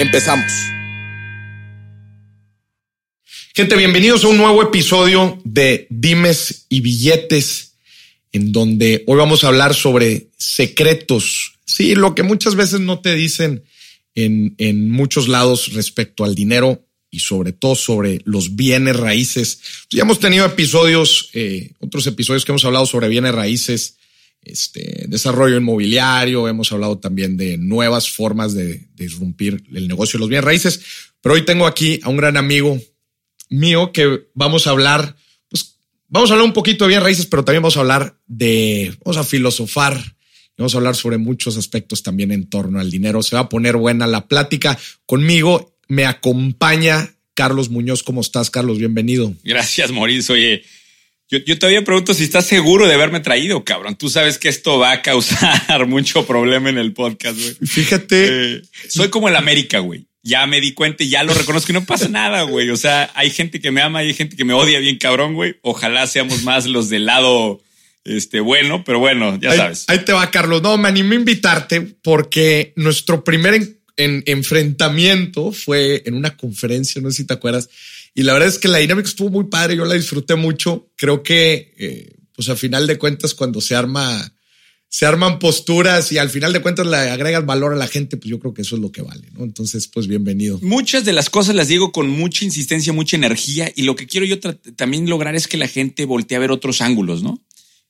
Empezamos. Gente, bienvenidos a un nuevo episodio de Dimes y Billetes, en donde hoy vamos a hablar sobre secretos. Sí, lo que muchas veces no te dicen en, en muchos lados respecto al dinero y sobre todo sobre los bienes raíces. Ya hemos tenido episodios, eh, otros episodios que hemos hablado sobre bienes raíces, este, desarrollo inmobiliario, hemos hablado también de nuevas formas de, de irrumpir el negocio de los bienes raíces, pero hoy tengo aquí a un gran amigo mío que vamos a hablar, pues vamos a hablar un poquito de bienes raíces, pero también vamos a hablar de, vamos a filosofar, vamos a hablar sobre muchos aspectos también en torno al dinero. Se va a poner buena la plática conmigo. Me acompaña Carlos Muñoz. ¿Cómo estás, Carlos? Bienvenido. Gracias, Mauricio. Oye, yo, yo, todavía pregunto si estás seguro de haberme traído, cabrón. Tú sabes que esto va a causar mucho problema en el podcast, güey. Fíjate. Eh, soy como el América, güey. Ya me di cuenta y ya lo reconozco y no pasa nada, güey. O sea, hay gente que me ama y hay gente que me odia bien cabrón, güey. Ojalá seamos más los del lado este, bueno, pero bueno, ya ahí, sabes. Ahí te va, Carlos. No, me animé a invitarte porque nuestro primer en, en, enfrentamiento fue en una conferencia, no sé si te acuerdas, y la verdad es que la dinámica estuvo muy padre, yo la disfruté mucho. Creo que, eh, pues a final de cuentas, cuando se arma, se arman posturas y al final de cuentas le agregas valor a la gente, pues yo creo que eso es lo que vale, ¿no? Entonces, pues bienvenido. Muchas de las cosas las digo con mucha insistencia, mucha energía y lo que quiero yo también lograr es que la gente voltee a ver otros ángulos, ¿no?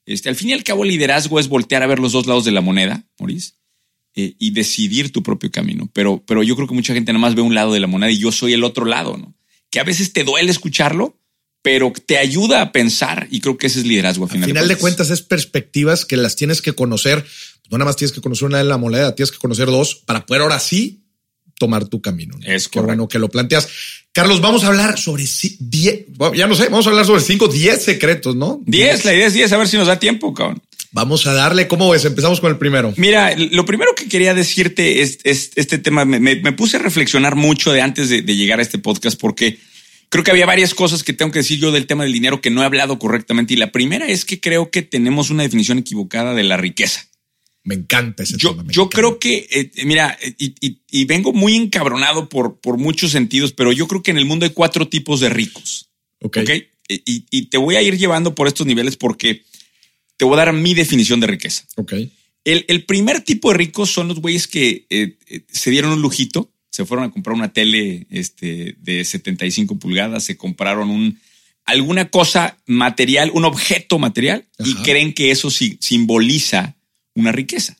Este, al fin y al cabo, liderazgo es voltear a ver los dos lados de la moneda, Maurice, eh, y decidir tu propio camino. Pero, pero yo creo que mucha gente nada más ve un lado de la moneda y yo soy el otro lado, ¿no? Que a veces te duele escucharlo, pero te ayuda a pensar y creo que ese es liderazgo. Al final, final de, cuentas. de, cuentas. es perspectivas que las tienes que conocer. No nada más tienes que conocer una de la moneda, tienes que conocer dos para poder ahora sí tomar tu camino. ¿no? Es Qué bueno que lo planteas. Carlos, vamos a hablar sobre 10, ya no sé, vamos a hablar sobre 5, 10 secretos, ¿no? 10, la idea es 10, a ver si nos da tiempo, cabrón. Vamos a darle, ¿cómo ves? Empezamos con el primero. Mira, lo primero que quería decirte es, es este tema, me, me, me, puse a reflexionar mucho de antes de, de llegar a este podcast porque creo que había varias cosas que tengo que decir yo del tema del dinero que no he hablado correctamente. Y la primera es que creo que tenemos una definición equivocada de la riqueza. Me encanta ese yo, tema. yo encanta. creo que, eh, mira, y, y, y, vengo muy encabronado por, por muchos sentidos, pero yo creo que en el mundo hay cuatro tipos de ricos. Ok. okay? Y, y, te voy a ir llevando por estos niveles porque te voy a dar mi definición de riqueza. Ok. El, el primer tipo de ricos son los güeyes que eh, se dieron un lujito, se fueron a comprar una tele este, de 75 pulgadas, se compraron un, alguna cosa material, un objeto material, Ajá. y creen que eso sí, simboliza una riqueza.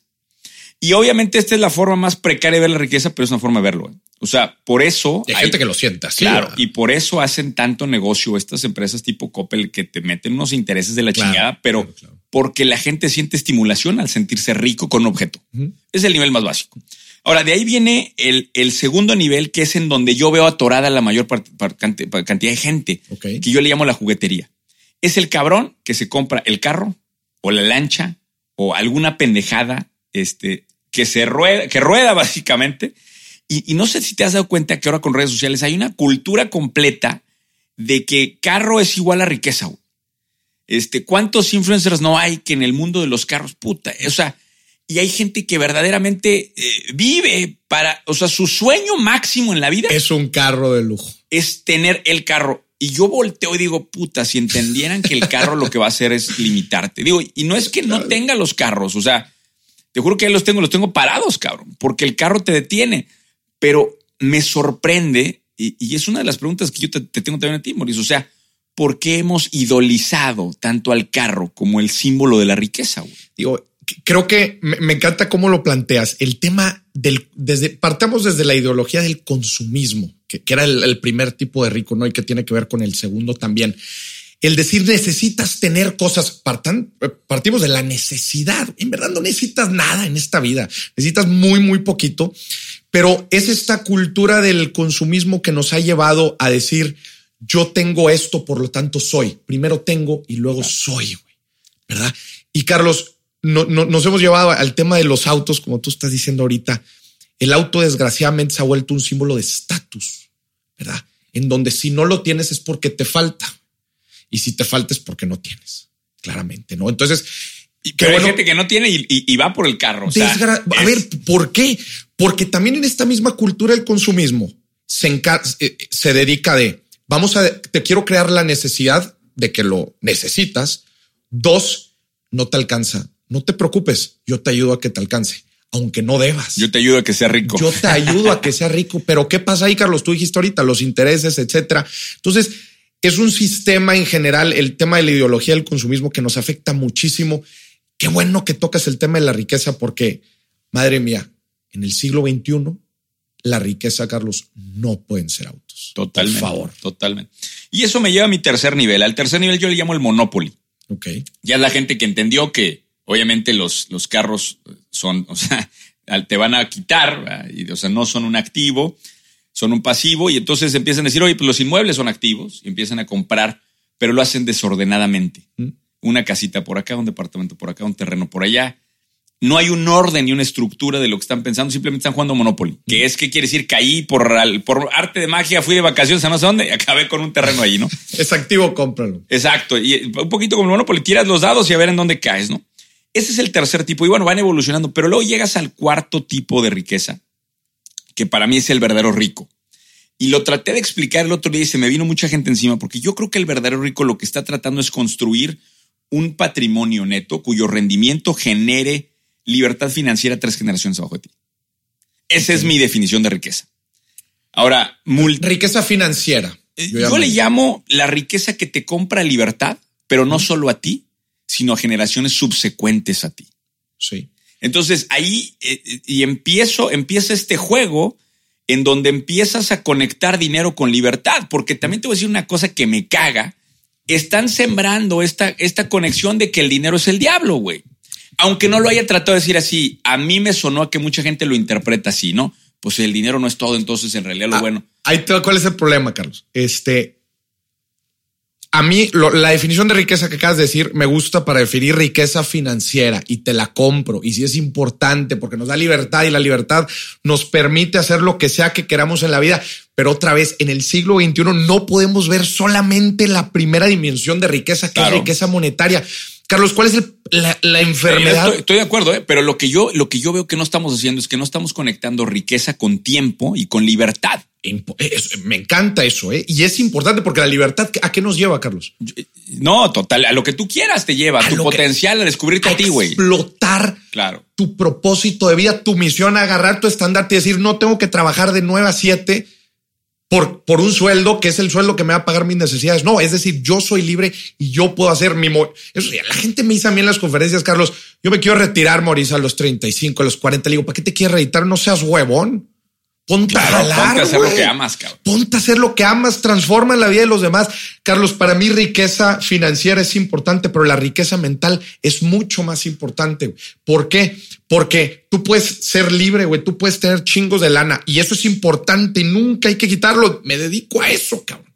Y obviamente esta es la forma más precaria de ver la riqueza, pero es una forma de verlo. O sea, por eso... Hay, hay gente que lo sienta. Sí, claro, ¿verdad? y por eso hacen tanto negocio estas empresas tipo Coppel que te meten unos intereses de la claro, chingada, pero claro, claro. porque la gente siente estimulación al sentirse rico con un objeto. Uh -huh. Es el nivel más básico. Ahora, de ahí viene el, el, segundo nivel, que es en donde yo veo atorada la mayor part, part, cantidad de gente, okay. que yo le llamo la juguetería. Es el cabrón que se compra el carro o la lancha o alguna pendejada este, que se rueda, que rueda básicamente. Y, y, no sé si te has dado cuenta que ahora con redes sociales hay una cultura completa de que carro es igual a riqueza. Güey. Este, ¿Cuántos influencers no hay que en el mundo de los carros, puta? O sea, y hay gente que verdaderamente eh, vive para, o sea, su sueño máximo en la vida es un carro de lujo. Es tener el carro. Y yo volteo y digo, puta, si entendieran que el carro lo que va a hacer es limitarte. Digo, y no es que no tenga los carros, o sea, te juro que los tengo, los tengo parados, cabrón, porque el carro te detiene. Pero me sorprende, y, es una de las preguntas que yo te, te tengo también a ti, Mauricio, o sea, ¿por qué hemos idolizado tanto al carro como el símbolo de la riqueza? Güey? Digo, creo que me, encanta cómo lo planteas. El tema del, desde, partamos desde la ideología del consumismo, que, que era el, primer tipo de rico, ¿no? Y que tiene que ver con el segundo también. El decir necesitas tener cosas, partan, partimos de la necesidad. En verdad no necesitas nada en esta vida. Necesitas muy, muy poquito. Pero es esta cultura del consumismo que nos ha llevado a decir, yo tengo esto, por lo tanto soy. Primero tengo y luego soy, güey. ¿verdad? Y Carlos, no, nos hemos llevado al tema de los autos, como tú estás diciendo ahorita. El auto desgraciadamente se ha vuelto un símbolo de estatus, ¿verdad? En donde si no lo tienes es porque te falta. Y si te falta es porque no tienes, claramente, ¿no? Entonces, pero hay gente que no tiene y, va por el carro. a ver, ¿por qué? Porque también en esta misma cultura del consumismo se, eh, se dedica de, vamos a, te quiero crear la necesidad de que lo necesitas. Dos, no te alcanza. No te preocupes, yo te ayudo a que te alcance, aunque no debas. Yo te ayudo a que sea rico. Yo te ayudo a que sea rico. Pero ¿qué pasa ahí, Carlos? Tú dijiste ahorita los intereses, etcétera. Entonces, es un sistema en general, el tema de la ideología del consumismo que nos afecta muchísimo Qué bueno que tocas el tema de la riqueza porque, madre mía, en el siglo XXI, la riqueza, Carlos, no pueden ser autos. Totalmente. Por favor. Totalmente. Y eso me lleva a mi tercer nivel. Al tercer nivel yo le llamo el Monopoly. Ok. Ya es la gente que entendió que obviamente los, los carros son, o sea, te van a quitar, o sea, no son un activo, son un pasivo y entonces empiezan a decir, oye, pues los inmuebles son activos y empiezan a comprar, pero lo hacen desordenadamente. Mm una casita por acá, un departamento por acá, un terreno por allá. No hay un orden ni una estructura de lo que están pensando, simplemente están jugando Monopoly. Que es, que quiere decir? Caí por, por arte de magia, fui de vacaciones a no sé dónde y acabé con un terreno ahí, ¿no? Es activo, cómpralo. Exacto. Y un poquito como el Monopoly, tiras los dados y a ver en dónde caes, ¿no? Ese es el tercer tipo. Y bueno, van evolucionando, pero luego llegas al cuarto tipo de riqueza, que para mí es el verdadero rico. Y lo traté de explicar el otro día y se me vino mucha gente encima, porque yo creo que el verdadero rico lo que está tratando es construir un patrimonio neto cuyo rendimiento genere libertad financiera tres generaciones abajo de ti. Esa es mi definición de riqueza. Ahora, riqueza financiera. Eh, yo, le llamo la riqueza que te compra libertad, pero no solo a ti, sino a generaciones subsecuentes a ti. Sí. Entonces ahí eh, eh, y empiezo, empieza este juego en donde empiezas a conectar dinero con libertad, porque también te voy a decir una cosa que me caga están sembrando esta, esta conexión de que el dinero es el diablo, güey. Aunque no lo haya tratado de decir así, a mí me sonó a que mucha gente lo interpreta así, ¿no? Pues el dinero no es todo, entonces en realidad lo ah, bueno. Ahí ¿cuál es el problema, Carlos? Este, a mí la definición de riqueza que acabas de decir me gusta para definir riqueza financiera y te la compro. Y si es importante porque nos da libertad y la libertad nos permite hacer lo que sea que queramos en la vida. Pero otra vez, en el siglo XXI no podemos ver solamente la primera dimensión de riqueza, que es riqueza monetaria. Carlos, ¿cuál es la, enfermedad? Estoy, de acuerdo, ¿eh? pero lo que yo, lo que yo veo que no estamos haciendo es que no estamos conectando riqueza con tiempo y con libertad. me encanta eso, ¿eh? Y es importante porque la libertad, ¿a qué nos lleva, Carlos? Eh, no, total, a lo que tú quieras te lleva, a tu potencial a descubrirte a, ti, güey. Explotar claro. tu propósito de vida, tu misión, agarrar tu estandarte y decir, no tengo que trabajar de 9 a 7 por, por un sueldo que es el sueldo que me va a pagar mis necesidades. No, es decir, yo soy libre y yo puedo hacer mi... Eso, la gente me dice a mí en las conferencias, Carlos, yo me quiero retirar, Mauricio, a los 35, a los 40. Le digo, ¿para qué te quieres retirar? No seas huevón. Ponte a Ponte a hacer lo que amas, cabrón. Ponte a hacer lo que amas, transforma la vida de los demás. Carlos, para mí riqueza financiera es importante, pero la riqueza mental es mucho más importante. ¿Por qué? Porque tú puedes ser libre, güey, tú puedes tener chingos de lana y eso es importante y nunca hay que quitarlo. Me dedico a eso, cabrón.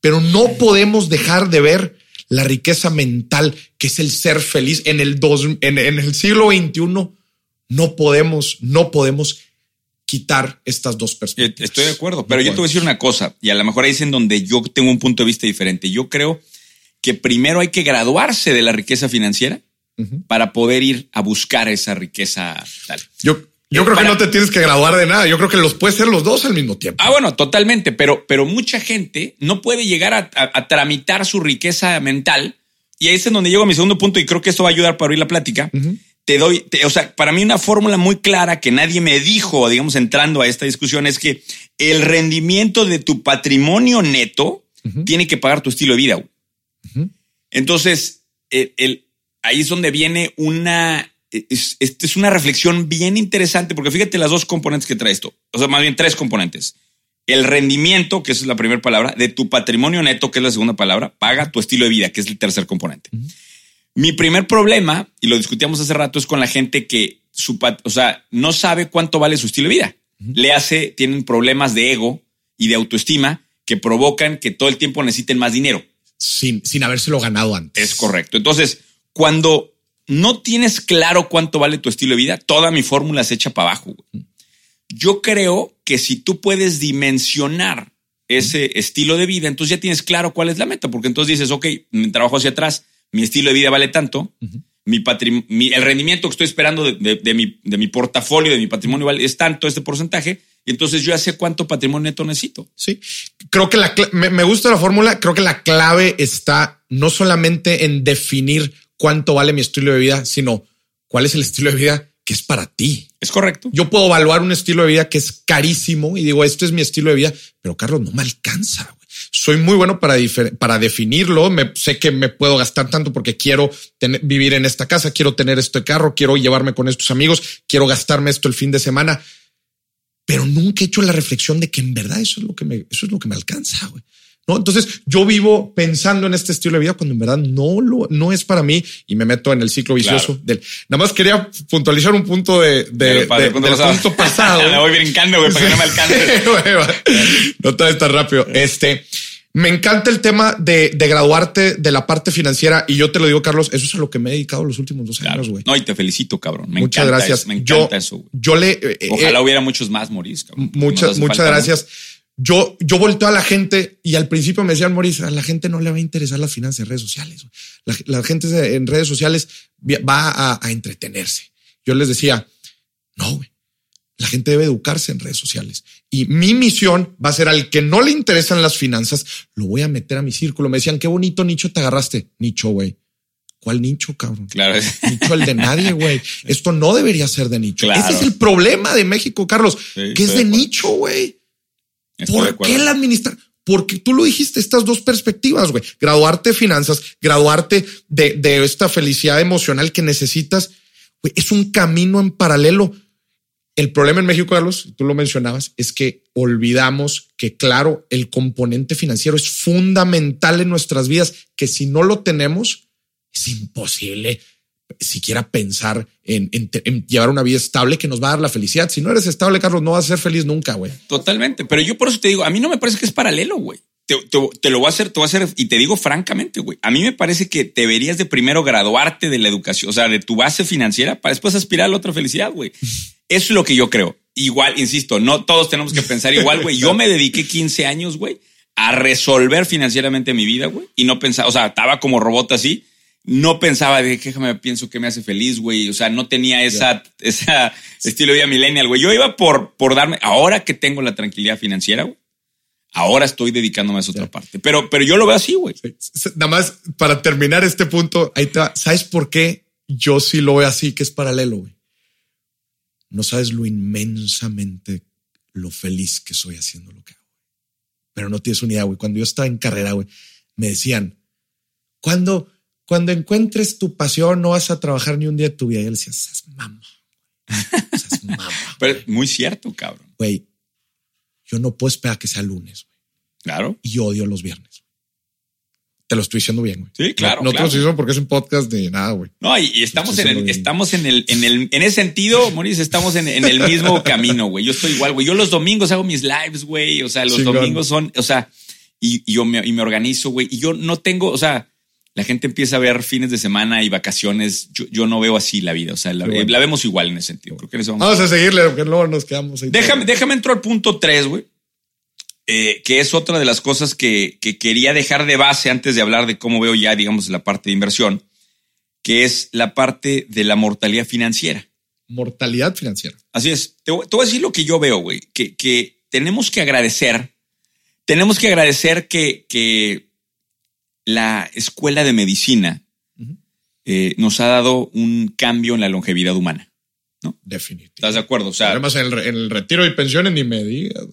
Pero no podemos dejar de ver la riqueza mental, que es el ser feliz en el, dos, en el siglo XXI. No podemos, no podemos quitar estas dos perspectivas. Estoy de acuerdo, pero yo te voy a decir una cosa, y a lo mejor ahí es en donde yo tengo un punto de vista diferente. Yo creo que primero hay que graduarse de la riqueza financiera para poder ir a buscar esa riqueza tal. Yo, yo creo que no te tienes que graduar de nada. Yo creo que los puedes ser los dos al mismo tiempo. Ah, bueno, totalmente. Pero, pero mucha gente no puede llegar a, tramitar su riqueza mental. Y ahí es en donde llego a mi segundo punto y creo que esto va a ayudar para abrir la plática te doy, o sea, para mí una fórmula muy clara que nadie me dijo, digamos, entrando a esta discusión es que el rendimiento de tu patrimonio neto tiene que pagar tu estilo de vida. Entonces, el, ahí es donde viene una, es, es, una reflexión bien interesante, porque fíjate las dos componentes que trae esto, o sea, más bien tres componentes. El rendimiento, que esa es la primera palabra, de tu patrimonio neto, que es la segunda palabra, paga tu estilo de vida, que es el tercer componente. Mi primer problema, y lo discutíamos hace rato, es con la gente que su, o sea, no sabe cuánto vale su estilo de vida. le hace, tienen problemas de ego y de autoestima que provocan que todo el tiempo necesiten más dinero. Sin, sin habérselo ganado antes. Es correcto. Entonces, cuando no tienes claro cuánto vale tu estilo de vida, toda mi fórmula se echa para abajo. Yo creo que si tú puedes dimensionar ese estilo de vida, entonces ya tienes claro cuál es la meta, porque entonces dices, ok, mi trabajo hacia atrás, mi estilo de vida vale tanto, mi, el rendimiento que estoy esperando de, mi, de mi portafolio, de mi patrimonio es tanto este porcentaje, y entonces yo ya sé cuánto patrimonio neto necesito. Sí, creo que la, me, me gusta la fórmula, creo que la clave está no solamente en definir cuánto vale mi estilo de vida, sino cuál es el estilo de vida que es para ti. Es correcto. Yo puedo evaluar un estilo de vida que es carísimo y digo, esto es mi estilo de vida, pero Carlos, no me alcanza. Soy muy bueno para, para definirlo. Me, sé que me puedo gastar tanto porque quiero vivir en esta casa, quiero tener este carro, quiero llevarme con estos amigos, quiero gastarme esto el fin de semana. Pero nunca he hecho la reflexión de que en verdad eso es lo que me, eso es lo que me alcanza. Güey. ¿No? Entonces yo vivo pensando en este estilo de vida cuando en verdad no lo, no es para mí y me meto en el ciclo vicioso del. Nada más quería puntualizar un punto de, de, del punto pasado. me voy brincando, güey, para que no me alcance. no te tan rápido. Este. Me encanta el tema de, de, graduarte de la parte financiera y yo te lo digo, Carlos, eso es a lo que me he dedicado los últimos dos años, güey. No, y te felicito, cabrón. Me muchas gracias. me encanta eso. Yo le. Eh, Ojalá eh, hubiera muchos más, Moris. Muchas, muchas gracias yo, yo volteo a la gente y al principio me decían, Maurice, a la gente no le va a interesar las finanzas en redes sociales. La, gente en redes sociales va a, entretenerse. Yo les decía, no, La gente debe educarse en redes sociales. Y mi misión va a ser al que no le interesan las finanzas, lo voy a meter a mi círculo. Me decían, qué bonito nicho te agarraste. Nicho, güey. ¿Cuál nicho, cabrón? Claro. Nicho el de nadie, güey. Esto no debería ser de nicho. Ese es el problema de México, Carlos, que es de nicho, güey. ¿Por qué la administración? Porque tú lo dijiste, estas dos perspectivas, güey. Graduarte de finanzas, graduarte de, de esta felicidad emocional que necesitas, güey, es un camino en paralelo. El problema en México, Carlos, tú lo mencionabas, es que olvidamos que, claro, el componente financiero es fundamental en nuestras vidas, que si no lo tenemos, es imposible siquiera pensar en, llevar una vida estable que nos va a dar la felicidad. Si no eres estable, Carlos, no vas a ser feliz nunca, güey. Totalmente. Pero yo por eso te digo, a mí no me parece que es paralelo, güey. Te, lo voy a hacer, te voy a hacer y te digo francamente, güey. A mí me parece que deberías de primero graduarte de la educación, o sea, de tu base financiera para después aspirar a la otra felicidad, güey. Eso es lo que yo creo. Igual, insisto, no todos tenemos que pensar igual, güey. Yo me dediqué 15 años, güey, a resolver financieramente mi vida, güey, y no pensaba, o sea, estaba como robot así no pensaba de qué me pienso que me hace feliz, güey. O sea, no tenía esa, esa estilo de vida millennial, güey. Yo iba por, por darme, ahora que tengo la tranquilidad financiera, güey, ahora estoy dedicándome a esa otra parte. Pero, pero yo lo veo así, güey. Nada más para terminar este punto, ahí te ¿Sabes por qué yo sí lo veo así, que es paralelo, güey? No sabes lo inmensamente lo feliz que soy haciendo lo que hago. Pero no tienes unidad, güey. Cuando yo estaba en carrera, güey, me decían, ¿cuándo? Cuando encuentres tu pasión, no vas a trabajar ni un día de tu vida. Y él decía, esas mamá. Mamá. Pero muy cierto, cabrón. Güey, yo no puedo esperar que sea lunes. Güey. Claro. Y yo odio los viernes. Te lo estoy diciendo bien, güey. Sí, claro. No, te lo estoy porque es un podcast de nada, güey. No, y, estamos en el, estamos en el, en el, en ese sentido, Maurice, estamos en, el mismo camino, güey. Yo estoy igual, güey. Yo los domingos hago mis lives, güey. O sea, los domingos son, o sea, y, yo me, y me organizo, güey. Y yo no tengo, o sea, la gente empieza a ver fines de semana y vacaciones. Yo, no veo así la vida. O sea, la, vemos igual en ese sentido. Creo que vamos, a seguirle, porque luego nos quedamos ahí. Déjame, déjame entrar al punto tres, güey. Eh, que es otra de las cosas que, quería dejar de base antes de hablar de cómo veo ya, digamos, la parte de inversión, que es la parte de la mortalidad financiera. Mortalidad financiera. Así es. Te, voy a decir lo que yo veo, güey, que, que tenemos que agradecer, tenemos que agradecer que, que la escuela de medicina eh, nos ha dado un cambio en la longevidad humana. ¿no? Definitivamente. ¿Estás de acuerdo? O sea, además en el, retiro y pensiones ni me digas.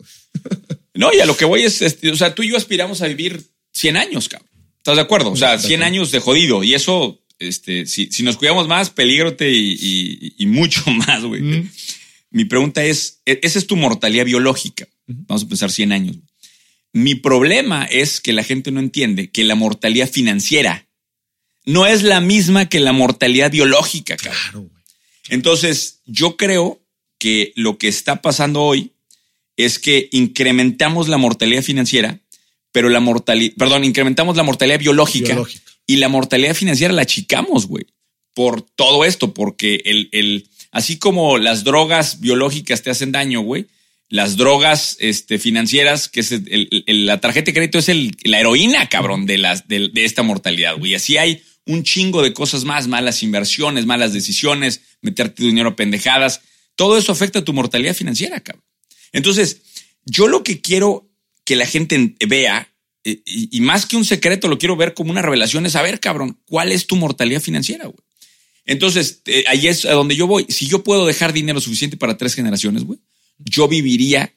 no, y a lo que voy es, este, o sea, tú y yo aspiramos a vivir 100 años, cabrón. ¿Estás de acuerdo? O sea, 100 años de jodido. Y eso, este, si, si nos cuidamos más, peligrote y, y, mucho más, güey. Mi pregunta es, e, esa es tu mortalidad biológica. Vamos a pensar 100 años. Mi problema es que la gente no entiende que la mortalidad financiera no es la misma que la mortalidad biológica. Claro. Entonces, yo creo que lo que está pasando hoy es que incrementamos la mortalidad financiera, pero la mortalidad, perdón, incrementamos la mortalidad biológica, Biológica. y la mortalidad financiera la achicamos, güey, por todo esto, porque el, el, así como las drogas biológicas te hacen daño, güey, las drogas este, financieras, que es el- la tarjeta de crédito, es la heroína, cabrón, de, las, de, esta mortalidad, güey. Así hay un chingo de cosas más, malas inversiones, malas decisiones, meterte dinero a pendejadas. Todo eso afecta a tu mortalidad financiera, cabrón. Entonces, yo lo que quiero que la gente en- vea, eh, y, y más que un secreto, lo quiero ver como una revelación, es saber, cabrón, cuál es tu mortalidad financiera, güey. Entonces, eh, ahí es a donde yo voy. Si yo puedo dejar dinero suficiente para tres generaciones, güey, yo viviría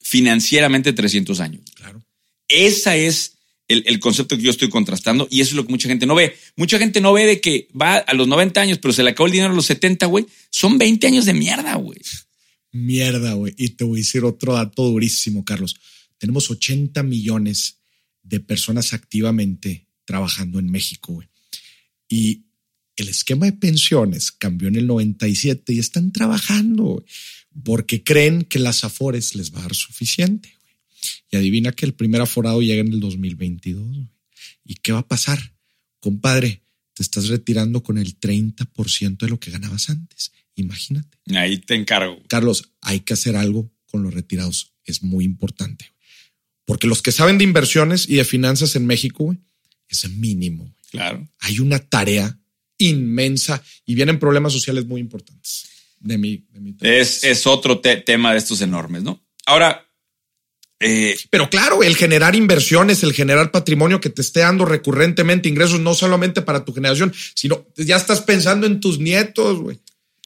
financieramente 300 años. Claro. Esa es el, el concepto que yo estoy contrastando y eso es lo que mucha gente no ve. Mucha gente no ve de que va a los 90 años, pero se le acabó el dinero a los 70, güey. Son 20 años de mierda, güey. Mierda, güey. Y te voy a decir otro dato durísimo, Carlos. Tenemos 80 millones de personas activamente trabajando en México, güey. Y el esquema de pensiones cambió en el 97 y están trabajando, güey, porque creen que las afores les va a dar suficiente. Y adivina que el primer aforado llega en el 2022. güey. ¿Y qué va a pasar? Compadre, te estás retirando con el 30% de lo que ganabas antes. Imagínate. Ahí te encargo. Carlos, hay que hacer algo con los retirados. Es muy importante. Porque los que saben de inversiones y de finanzas en México, es mínimo. Claro. Hay una tarea inmensa y vienen problemas sociales muy importantes de mi, de mi Es, es otro te- tema de estos enormes, ¿no? Ahora, eh, Pero claro, el generar inversiones, el generar patrimonio que te esté dando recurrentemente ingresos, no solamente para tu generación, sino ya estás pensando en tus nietos, güey. Te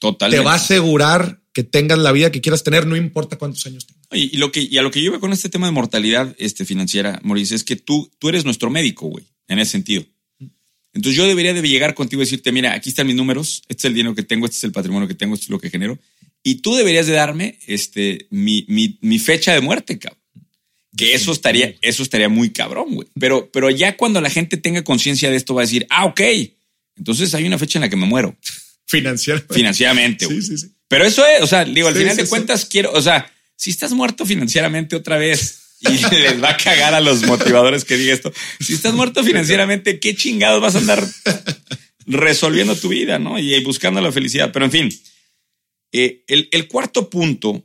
totalmente. va a asegurar que tengas la vida que quieras tener, no importa cuántos años tengas. Y, y lo que, y a lo que yo veo con este tema de mortalidad este, financiera, Mauricio, es que tú, tú eres nuestro médico, güey, en ese sentido. Entonces yo debería de llegar contigo y decirte, mira, aquí están mis números, este es el dinero que tengo, este es el patrimonio que tengo, esto es lo que genero. Y tú deberías de darme este, mi, mi, mi fecha de muerte, cabrón. Que eso estaría, eso estaría muy cabrón, güey. Pero, pero ya cuando la gente tenga conciencia de esto va a decir, ah, ok. Entonces hay una fecha en la que me muero Financiera. financieramente, güey. Sí, sí, sí. Pero eso es, o sea, digo, al Sí, final sí, de sí. cuentas quiero, o sea, si estás muerto financieramente otra vez y les va a cagar a los motivadores que diga esto, si estás muerto financieramente, ¿qué chingados vas a andar resolviendo tu vida, no? Y buscando la felicidad. Pero en fin, eh, el, el cuarto punto,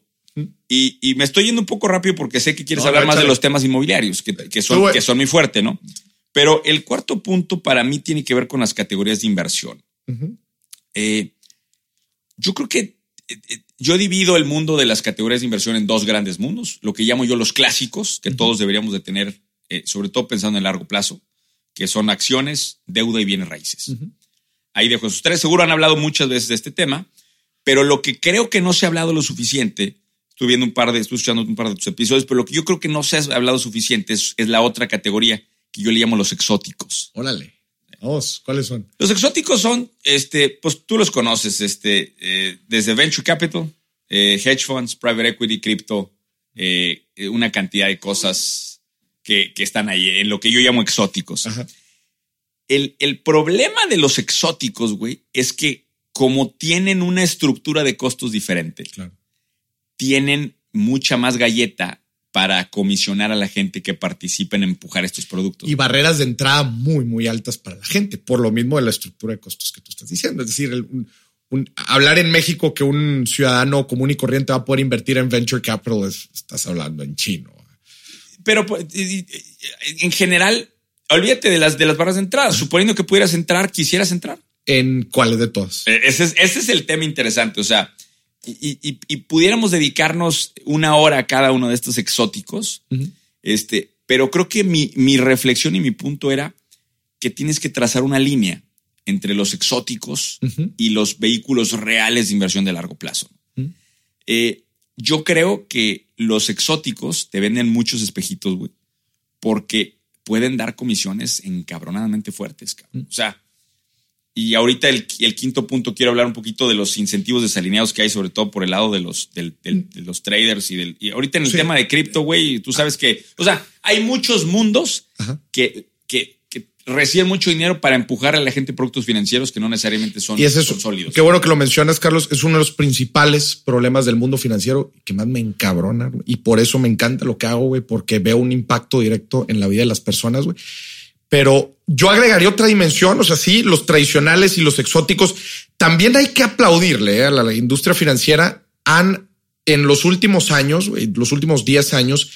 y, y me estoy yendo un poco rápido porque sé que quieres No, hablar no, más de los temas inmobiliarios, que, que son, que son muy fuerte, ¿no? Pero el cuarto punto para mí tiene que ver con las categorías de inversión. Ujú. Eh, yo creo que yo divido el mundo de las categorías de inversión en dos grandes mundos, lo que llamo yo los clásicos, que todos deberíamos de tener, eh, sobre todo pensando en largo plazo, que son acciones, deuda y bienes raíces. Ahí dejo esos tres. Seguro han hablado muchas veces de este tema, pero lo que creo que no se ha hablado lo suficiente, estuve viendo un par de, estuve escuchando un par de tus episodios, pero lo que yo creo que no se ha hablado suficiente es, es la otra categoría que yo le llamo los exóticos. Órale. Vamos, ¿cuáles son? Los exóticos son, este, pues tú los conoces, este, eh, desde venture capital, eh, hedge funds, private equity, cripto, eh, eh, una cantidad de cosas que, que están ahí en lo que yo llamo exóticos. Ajá. El, el problema de los exóticos, güey, es que como tienen una estructura de costos diferente, Claro. tienen mucha más galleta para comisionar a la gente que participa en empujar estos productos. Y barreras de entrada muy, muy altas para la gente, por lo mismo de la estructura de costos que tú estás diciendo. Es decir, el- un- un- hablar en México que un ciudadano común y corriente va a poder invertir en venture capital, es- estás hablando en chino. Pero pues, en general, olvídate de las, de las barras de entrada. Suponiendo que pudieras entrar, quisieras entrar. ¿En cuáles de todas? Eh, Ese es, ese es el tema interesante. O sea, y, y- y pudiéramos dedicarnos una hora a cada uno de estos exóticos. Este, pero creo que mi, mi reflexión y mi punto era que tienes que trazar una línea entre los exóticos y los vehículos reales de inversión de largo plazo. Eh, yo creo que los exóticos te venden muchos espejitos, güey, porque pueden dar comisiones encabronadamente fuertes. cabrón. O sea, y ahorita el, el quinto punto quiero hablar un poquito de los incentivos desalineados que hay, sobre todo por el lado de los, del- del- de los traders y del. Y ahorita en el Sí. tema de cripto, güey, tú sabes que, o sea, hay muchos mundos que, que, que reciben mucho dinero para empujar a la gente productos financieros que no necesariamente son, y es eso, sólidos. Qué bueno que lo mencionas, Carlos. Es uno de los principales problemas del mundo financiero que más me encabrona. Y por eso me encanta lo que hago, güey, porque veo un impacto directo en la vida de las personas, güey. Pero yo agregaría otra dimensión, o sea, sí, los tradicionales y los exóticos. También hay que aplaudirle eh, a la, industria financiera. Han en los últimos años, los últimos 10 años,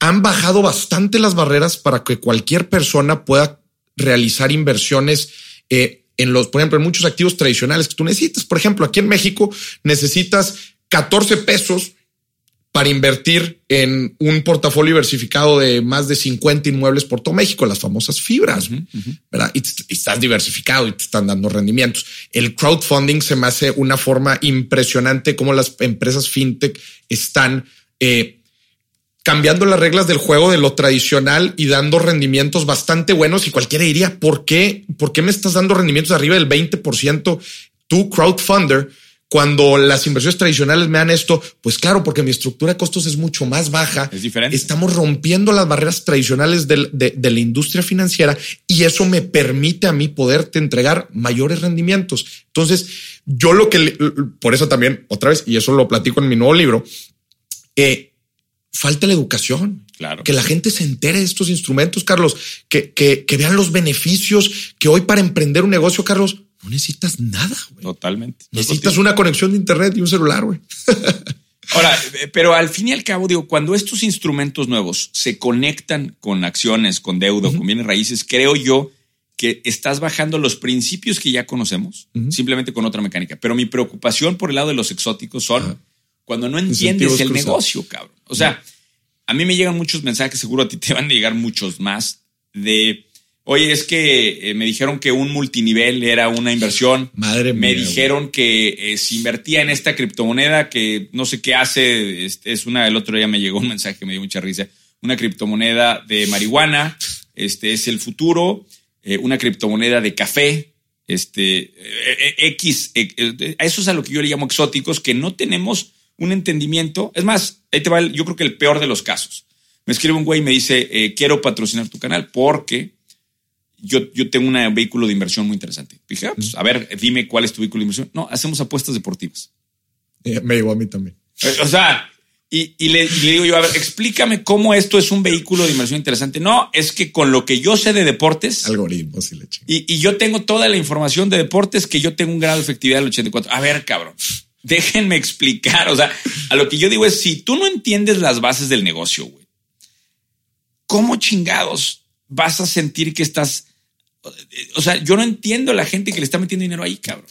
han bajado bastante las barreras para que cualquier persona pueda realizar inversiones eh, en los, por ejemplo, en muchos activos tradicionales que tú necesitas. Por ejemplo, aquí en México necesitas 14 pesos para invertir en un portafolio diversificado de más de 50 inmuebles por todo México, las famosas fibras, ¿verdad? Y, estás diversificado y te están dando rendimientos. El crowdfunding se me hace una forma impresionante como las empresas fintech están eh, cambiando las reglas del juego de lo tradicional y dando rendimientos bastante buenos. Y cualquiera diría, ¿por qué? ¿Por qué me estás dando rendimientos arriba del 20% tú, crowdfunder? Cuando las inversiones tradicionales me dan esto, pues claro, porque mi estructura de costos es mucho más baja. Es diferente. Estamos rompiendo las barreras tradicionales de, de, la industria financiera y eso me permite a mí poderte entregar mayores rendimientos. Entonces, yo lo que, por eso también, otra vez, y eso lo platico en mi nuevo libro, eh, falta la educación. Claro. Que la gente se entere de estos instrumentos, Carlos, que, que, que vean los beneficios, que hoy para emprender un negocio, Carlos, no necesitas nada. Totalmente. Necesitas una conexión de internet y un celular, güey. Ahora, pero al fin y al cabo, digo, cuando estos instrumentos nuevos se conectan con acciones, con deuda, con bienes raíces, creo yo que estás bajando los principios que ya conocemos, simplemente con otra mecánica. Pero mi preocupación por el lado de los exóticos son cuando no entiendes el negocio, cabrón. O sea, a mí me llegan muchos mensajes, seguro a ti te van a llegar muchos más, de, oye, es que eh, me dijeron que un multinivel era una inversión. Madre mía. Me dijeron que eh, si invertía en esta criptomoneda, que no sé qué hace, es, es una, el otro día me llegó un mensaje, me dio mucha risa, una criptomoneda de marihuana, este es el futuro, eh, una criptomoneda de café, este X, eso es a lo que yo le llamo exóticos, que no tenemos un entendimiento. Es más, ahí te va, yo creo que el peor de los casos. Me escribe un güey y me dice, eh, quiero patrocinar tu canal porque yo, yo tengo un vehículo de inversión muy interesante. Dije, ah, pues, a ver, dime cuál es tu vehículo de inversión. No, hacemos apuestas deportivas. Eh, me llegó a mí también. Eh, o sea, y, le, digo yo, a ver, explícame cómo esto es un vehículo de inversión interesante. No, es que con lo que yo sé de deportes. Algoritmos y leche. Y, y yo tengo toda la información de deportes que yo tengo un grado de efectividad del 84. A ver, cabrón déjenme explicar. O sea, a lo que yo digo es, si tú no entiendes las bases del negocio, güey, ¿cómo chingados vas a sentir que estás... O sea, yo no entiendo a la gente que le está metiendo dinero ahí, cabrón.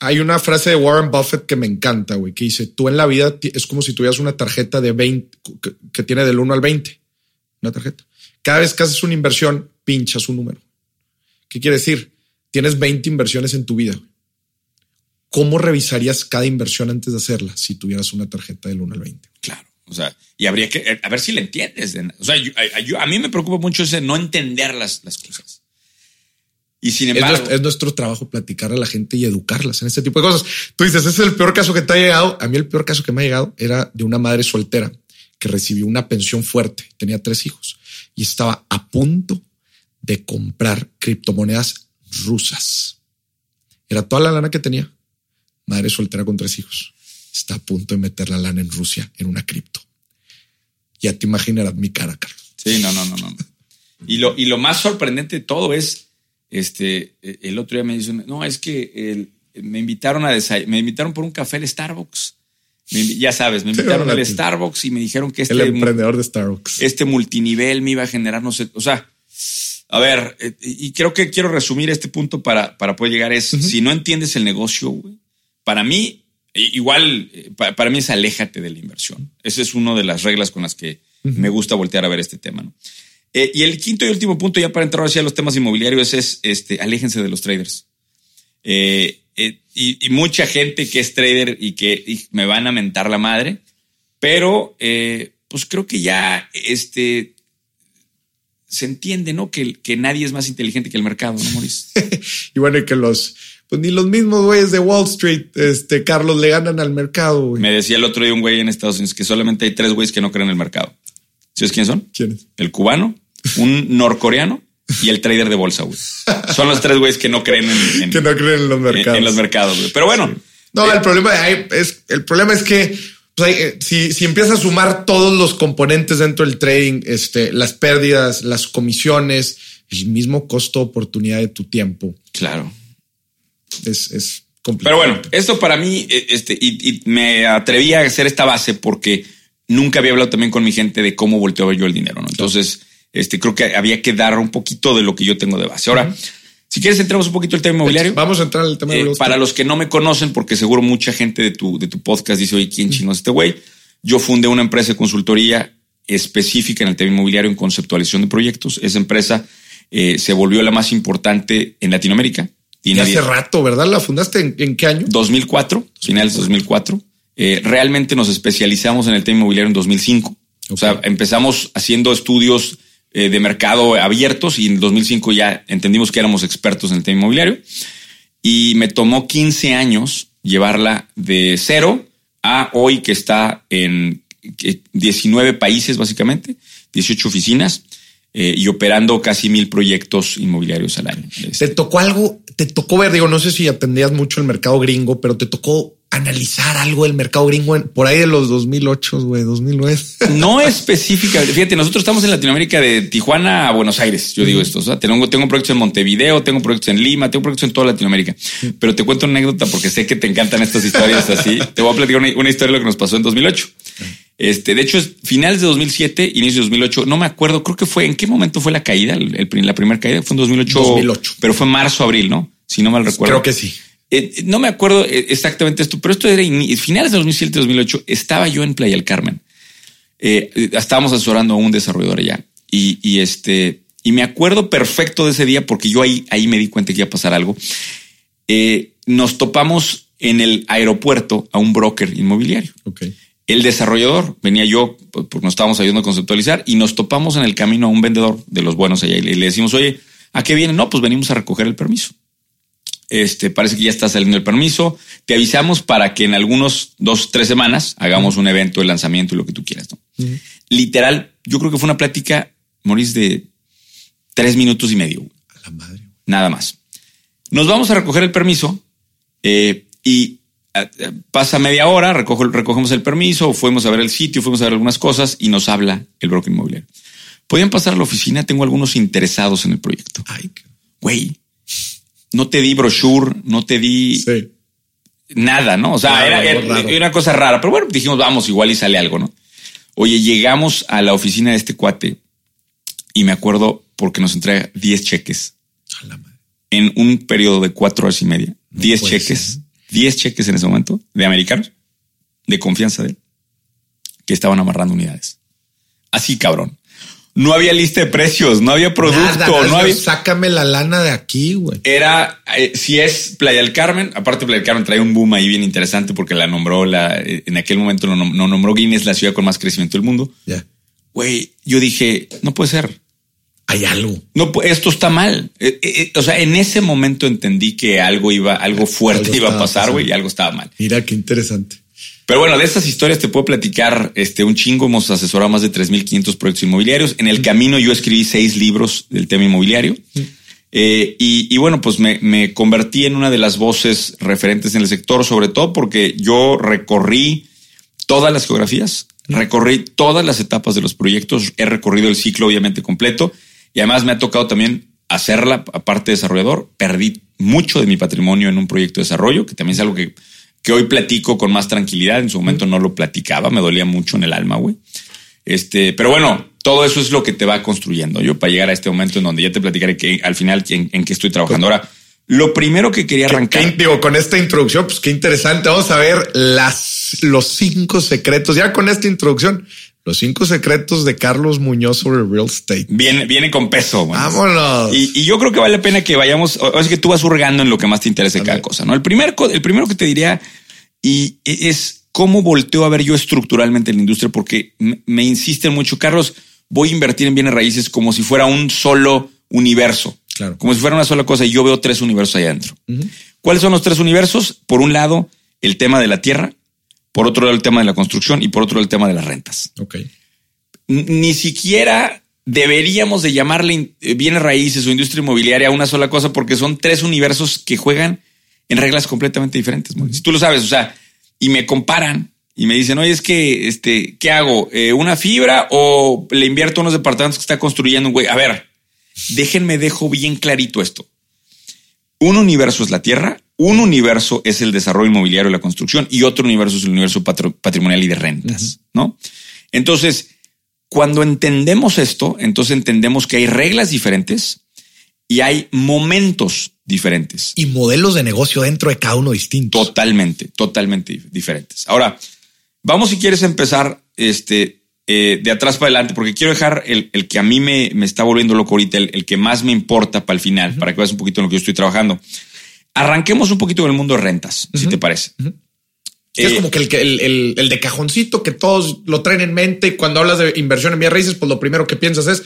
Hay una frase de Warren Buffett que me encanta, güey, que dice, tú en la vida es como si tuvieras una tarjeta de 20, que, tiene del 1 al 20, una tarjeta. Cada vez que haces una inversión, pinchas un número. ¿Qué quiere decir? Tienes 20 inversiones en tu vida. ¿cómo revisarías cada inversión antes de hacerla si tuvieras una tarjeta del 1 al 20? Claro. O sea, y habría que, a ver si la entiendes. O sea, a, mí me preocupa mucho ese no entender las, las cosas. Y sin embargo. Es nuestro, trabajo platicar a la gente y educarlas en este tipo de cosas. Tú dices, ese es el peor caso que te ha llegado. A mí el peor caso que me ha llegado era de una madre soltera que recibió una pensión fuerte. Tenía tres hijos y estaba a punto de comprar criptomonedas rusas. Era toda la lana que tenía madre soltera con tres hijos, está a punto de meter la lana en Rusia en una cripto. Ya te imaginarás mi cara, Carlos. Sí, no, no, no, no. Y lo, y lo más sorprendente de todo es, este, el otro día me dice, no, es que me invitaron a me invitaron por un café al Starbucks. ya sabes, me invitaron al Starbucks y me dijeron que este el emprendedor de Starbucks, este multinivel me iba a generar, no sé, o sea, a ver, eh, y creo que quiero resumir este punto para, para poder llegar es, si no entiendes el negocio, güey, para mí, igual, eh, para, mí es aléjate de la inversión. Esa es una de las reglas con las que me gusta voltear a ver este tema. Eh, y el quinto y último punto, ya para entrar hacia los temas inmobiliarios, es este, aléjense de los traders. Eh, y, mucha gente que es trader y que me van a mentar la madre, pero pues creo que ya este, se entiende, ¿no? Que, que nadie es más inteligente que el mercado, ¿no, Maurice? y bueno, y que los pues ni los mismos güeyes de Wall Street, este, Carlos, le ganan al mercado, Me decía el otro día un güey en Estados Unidos que solamente hay tres güeyes que no creen en el mercado. ¿Sabes quiénes son? ¿Quiénes? El cubano, un norcoreano y el trader de bolsa, güey. Son los tres güeyes que no creen en, que no creen en los mercados. En, los mercados, güey. Pero bueno. No, el problema es, el problema es que pues, eh, si, si empiezas a sumar todos los componentes dentro del trading, este, las pérdidas, las comisiones, el mismo costo oportunidad de tu tiempo. Claro. Es, es complicado. Pero bueno, esto para mí, eh, este, y, me atreví a hacer esta base porque nunca había hablado también con mi gente de cómo volteo yo el dinero, ¿no? Entonces, este, creo que había que dar un poquito de lo que yo tengo de base. Ahora, si quieres, entremos un poquito al tema inmobiliario. Vamos a entrar al tema eh, Para los que no me conocen, porque seguro mucha gente de tu, de tu podcast dice, oye, ¿quién chino es este güey? Yo fundé una empresa de consultoría específica en el tema inmobiliario en conceptualización de proyectos. Esa empresa eh, se volvió la más importante en Latinoamérica. Y hace rato, ¿verdad? ¿La fundaste en, qué año? 2004, finales de 2004. Eh, realmente nos especializamos en el tema inmobiliario en 2005. O sea, empezamos haciendo estudios eh, de mercado abiertos y en 2005 ya entendimos que éramos expertos en el tema inmobiliario. Y me tomó 15 años llevarla de cero a hoy que está en 19 países básicamente, 18 oficinas. Eh, y operando casi mil proyectos inmobiliarios al año. ¿Te tocó algo? ¿Te tocó ver? Digo, no sé si atendías mucho el mercado gringo, pero te tocó analizar algo del mercado gringo por ahí de los 2008, güey, 2009. No específica. Fíjate, nosotros estamos en Latinoamérica de Tijuana a Buenos Aires. Yo digo esto. O sea, tengo, tengo proyectos en Montevideo, tengo proyectos en Lima, tengo proyectos en toda Latinoamérica. Pero te cuento una anécdota porque sé que te encantan estas historias así. Te voy a platicar una, historia de lo que nos pasó en 2008. Este, de hecho, es finales de 2007, inicio de 2008. No me acuerdo, creo que fue en qué momento fue la caída, la primera caída fue en 2008, 2008, pero fue marzo, abril, ¿no? Si no mal recuerdo. Creo que sí. Eh, no me acuerdo eh, exactamente esto, pero esto era finales de 2007, 2008. Estaba yo en Playa del Carmen. Eh, estábamos asesorando a un desarrollador allá y, y, este, y me acuerdo perfecto de ese día porque yo ahí, ahí me di cuenta que iba a pasar algo. nos topamos en el aeropuerto a un broker inmobiliario. Okay. El desarrollador venía yo, porque nos estábamos ayudando a conceptualizar y nos topamos en el camino a un vendedor de los buenos allá y le decimos, oye, ¿a qué viene? No, pues venimos a recoger el permiso. Este, parece que ya está saliendo el permiso. Te avisamos para que en algunos dos, tres semanas hagamos un evento de lanzamiento y lo que tú quieras. ¿no? Literal, yo creo que fue una plática, Maurice, de tres minutos y medio. A la madre. Nada más. Nos vamos a recoger el permiso eh, y pasa media hora, recogemos el permiso, fuimos a ver el sitio, fuimos a ver algunas cosas y nos habla el broker inmobiliario. Podían pasar a la oficina, tengo algunos interesados en el proyecto. Ay, güey, no te di brochure, no te di nada, ¿no? O sea, era, una cosa rara, pero bueno, dijimos, vamos, igual y sale algo, ¿no? Oye, llegamos a la oficina de este cuate y me acuerdo porque nos entrega 10 cheques en un periodo de cuatro horas y media. 10 cheques, 10 cheques en ese momento de americanos de confianza de él que estaban amarrando unidades. Así, cabrón. No había lista de precios, no había producto, no había. Sácame la lana de aquí, güey. Era, eh, si es Playa del Carmen, aparte Playa del Carmen trae un boom ahí bien interesante porque la nombró la, eh, en aquel momento no, nombró Guinness la ciudad con más crecimiento del mundo. Ya. Güey, yo dije, no puede ser. Hay algo. No, esto está mal. Eh, o sea, en ese momento entendí que algo iba, algo fuerte iba a pasar, güey, y algo estaba mal. Mira qué interesante. Pero bueno, de estas historias te puedo platicar este, un chingo. Hemos asesorado más de 3.500 proyectos inmobiliarios. En el camino yo escribí seis libros del tema inmobiliario. Eh, y, bueno, pues me, me, convertí en una de las voces referentes en el sector, sobre todo porque yo recorrí todas las geografías, recorrí todas las etapas de los proyectos, he recorrido el ciclo obviamente completo y además me ha tocado también hacerla aparte de desarrollador. Perdí mucho de mi patrimonio en un proyecto de desarrollo, que también es algo que que hoy platico con más tranquilidad. En su momento no lo platicaba, me dolía mucho en el alma, güey. Este, pero bueno, todo eso es lo que te va construyendo. Yo para llegar a este momento en donde ya te platicaré que al final en, en qué estoy trabajando. Ahora, lo primero que quería arrancar. digo, con esta introducción, pues qué interesante. Vamos a ver las, los cinco secretos. Ya con esta introducción, los cinco secretos de Carlos Muñoz sobre real estate. Viene, viene con peso. Vámonos. Y, yo creo que vale la pena que vayamos. O, es que tú vas hurgando en lo que más te interesa cada cosa. No, el primer, el primero que te diría y e, es cómo volteo a ver yo estructuralmente en la industria, porque me, insisten mucho, Carlos, voy a invertir en bienes raíces como si fuera un solo universo. Claro. Como si fuera una sola cosa y yo veo tres universos ahí adentro. ¿Cuáles son los tres universos? Por un lado, el tema de la tierra, por otro lado el tema de la construcción y por otro lado el tema de las rentas. Ok. Ni siquiera deberíamos de llamarle eh, bienes raíces o industria inmobiliaria a una sola cosa porque son tres universos que juegan en reglas completamente diferentes. Si tú lo sabes, o sea, y me comparan y me dicen, oye, es que, este, ¿qué hago? Eh, ¿Una fibra o le invierto unos departamentos que está construyendo un güey? A ver, déjenme dejo bien clarito esto. Un universo es la tierra, un universo es el desarrollo inmobiliario y la construcción y otro universo es el universo patrimonial y de rentas, ¿no? Entonces, cuando entendemos esto, entonces entendemos que hay reglas diferentes y hay momentos diferentes. Y modelos de negocio dentro de cada uno distintos. Totalmente, totalmente diferentes. Ahora, vamos si quieres empezar este, eh, de atrás para adelante, porque quiero dejar el, que a mí me, me, está volviendo loco ahorita, el, que más me importa para el final, para que veas un poquito en lo que yo estoy trabajando. Arranquemos un poquito en el mundo de rentas, si te parece. es como que el, el, de cajoncito que todos lo traen en mente y cuando hablas de inversión en bienes raíces, pues lo primero que piensas es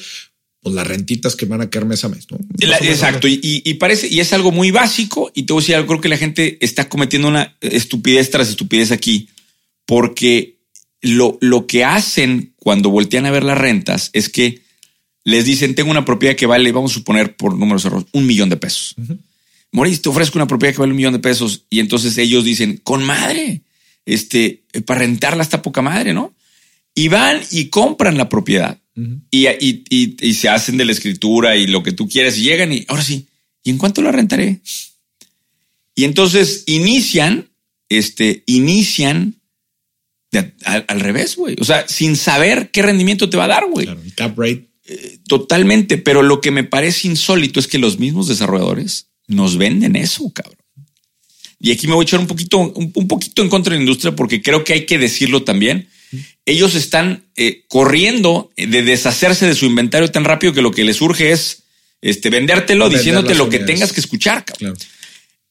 pues las rentitas que van a caer mes a mes, ¿no? exacto. Y, parece, y es algo muy básico. Y te voy a decir, creo que la gente está cometiendo una estupidez tras estupidez aquí, porque lo, lo que hacen cuando voltean a ver las rentas es que les dicen, tengo una propiedad que vale, vamos a suponer por números cerrados, un millón de pesos. Maurice, te ofrezco una propiedad que vale un millón de pesos. Y entonces ellos dicen, con madre, este, para rentarla está poca madre, ¿no? Y van y compran la propiedad y, y, se hacen de la escritura y lo que tú quieras y llegan y ahora sí, ¿y en cuánto la rentaré? Y entonces inician, este, inician al, revés, güey. O sea, sin saber qué rendimiento te va a dar, güey. Claro, cap rate. Eh, totalmente, pero lo que me parece insólito es que los mismos desarrolladores nos venden eso, cabrón. Y aquí me voy a echar un poquito, un, poquito en contra de la industria porque creo que hay que decirlo también. Ellos están eh, corriendo de deshacerse de su inventario tan rápido que lo que les surge es este, vendértelo, diciéndote lo que tengas que escuchar. Cabrón.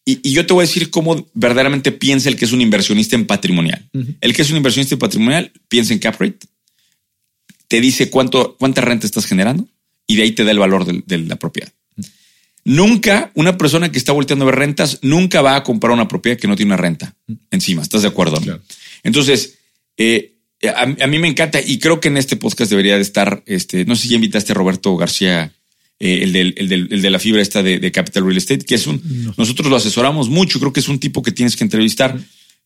Y, yo te voy a decir cómo verdaderamente piensa el que es un inversionista en patrimonial. El que es un inversionista en patrimonial piensa en cap rate, te dice cuánto, cuánta renta estás generando y de ahí te da el valor de la propiedad. Nunca una persona que está volteando a ver rentas nunca va a comprar una propiedad que no tiene una renta encima. ¿Estás de acuerdo? Entonces, eh, a, mí me encanta y creo que en este podcast debería de estar, este, no sé si ya invitaste a Roberto García, eh, el, del, el, del, el, de la fibra esta de, Capital Real Estate, que es un, nosotros lo asesoramos mucho, creo que es un tipo que tienes que entrevistar,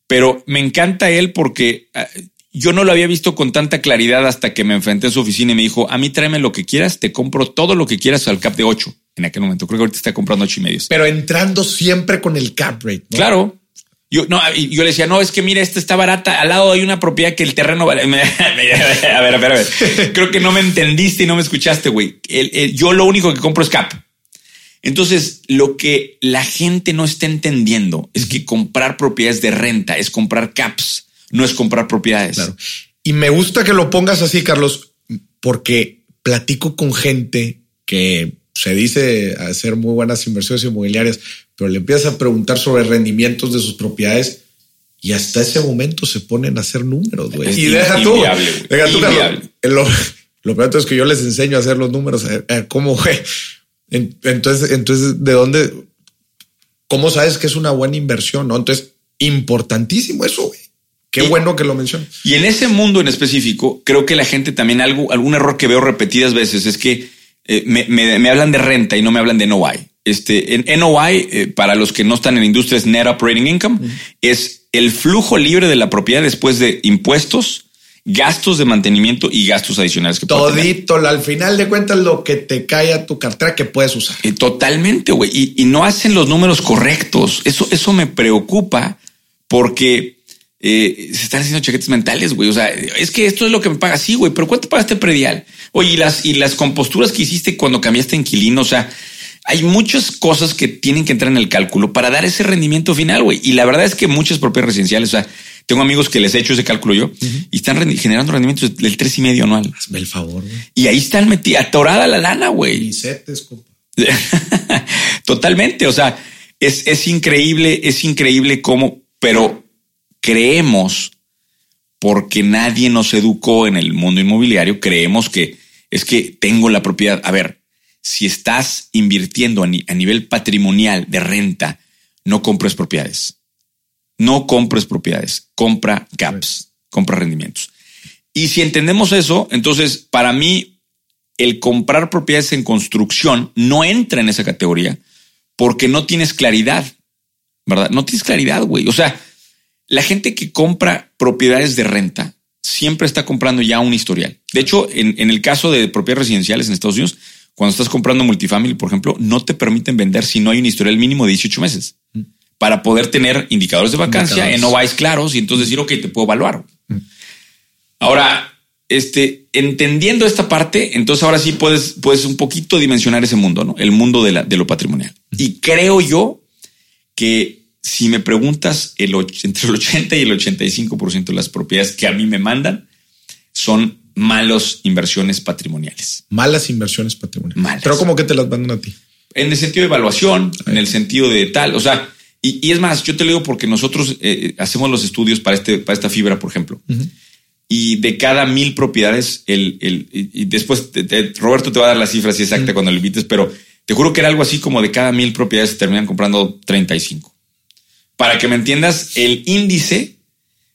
pero me encanta él porque ah, yo no lo había visto con tanta claridad hasta que me enfrenté a su oficina y me dijo, a mí tráeme lo que quieras, te compro todo lo que quieras al cap de 8 en aquel momento. Creo que ahorita está comprando ocho y medios. Pero entrando siempre con el cap rate. Claro. Yo, no, yo le decía, no, es que mira, esta está barata. Al lado hay una propiedad que el terreno vale. a ver, a ver, a ver. Creo que no me entendiste y no me escuchaste, güey. yo lo único que compro es cap. Entonces, lo que la gente no está entendiendo es que comprar propiedades de renta es comprar caps no es comprar propiedades. Claro. Y me gusta que lo pongas así, Carlos, porque platico con gente que se dice hacer muy buenas inversiones inmobiliarias, pero le empiezas a preguntar sobre rendimientos de sus propiedades y hasta ese momento se ponen a hacer números, güey. Y deja tú, deja tú. Lo, lo peor es que yo les enseño a hacer los números, a, cómo, güey. Entonces, entonces, ¿de dónde? ¿Cómo sabes que es una buena inversión? No, entonces, importantísimo eso, güey. Qué bueno que lo mencionas. Y en ese mundo en específico, creo que la gente también algo, algún error que veo repetidas veces es que eh, me, hablan de renta y no me hablan de NOI. Este, en NOI, eh, para los que no están en industria, es Net Operating Income, es el flujo libre de la propiedad después de impuestos, gastos de mantenimiento y gastos adicionales que Todito, al final de cuentas, lo que te cae a tu cartera que puedes usar. Eh, totalmente, güey. Y, y, no hacen los números correctos. Eso, eso me preocupa porque eh, se están haciendo chaquetes mentales, güey. O sea, es que esto es lo que me paga. Sí, güey, pero ¿cuánto pagaste predial? Oye, y las, y las composturas que hiciste cuando cambiaste inquilino, o sea, hay muchas cosas que tienen que entrar en el cálculo para dar ese rendimiento final, güey. Y la verdad es que muchas propiedades residenciales, o sea, tengo amigos que les he hecho ese cálculo yo y están generando rendimientos del tres y medio anual. Hazme el favor. Y ahí están metida, atorada la lana, güey. Totalmente. O sea, es, es increíble, es increíble cómo, pero creemos, porque nadie nos educó en el mundo inmobiliario, creemos que es que tengo la propiedad. A ver, si estás invirtiendo a, nivel patrimonial de renta, no compres propiedades. No compres propiedades, compra gaps, compra rendimientos. Y si entendemos eso, entonces para mí el comprar propiedades en construcción no entra en esa categoría porque no tienes claridad, ¿verdad? No tienes claridad, güey. O sea, la gente que compra propiedades de renta siempre está comprando ya un historial. De hecho, en, en el caso de propiedades residenciales en Estados Unidos, cuando estás comprando multifamily, por ejemplo, no te permiten vender si no hay un historial mínimo de 18 meses mm. para poder tener indicadores de vacancia en OVAIs claros y entonces decir, ok, te puedo evaluar. Mm. Ahora, este, entendiendo esta parte, entonces ahora sí puedes, puedes un poquito dimensionar ese mundo, ¿no? El mundo de, la, de lo patrimonial. Y creo yo que si me preguntas el, entre el 80 y el 85% de las propiedades que a mí me mandan son malas inversiones patrimoniales. Malas inversiones patrimoniales. Pero como que te las mandan a ti. En el sentido de evaluación, en el sentido de tal, o sea, y, es más, yo te lo digo porque nosotros eh, hacemos los estudios para, este, para esta fibra, por ejemplo y de cada mil propiedades, el, el y después Roberto te va a dar la cifra así exacta cuando le invites, pero te juro que era algo así como de cada mil propiedades se terminan comprando 35. Para que me entiendas, el índice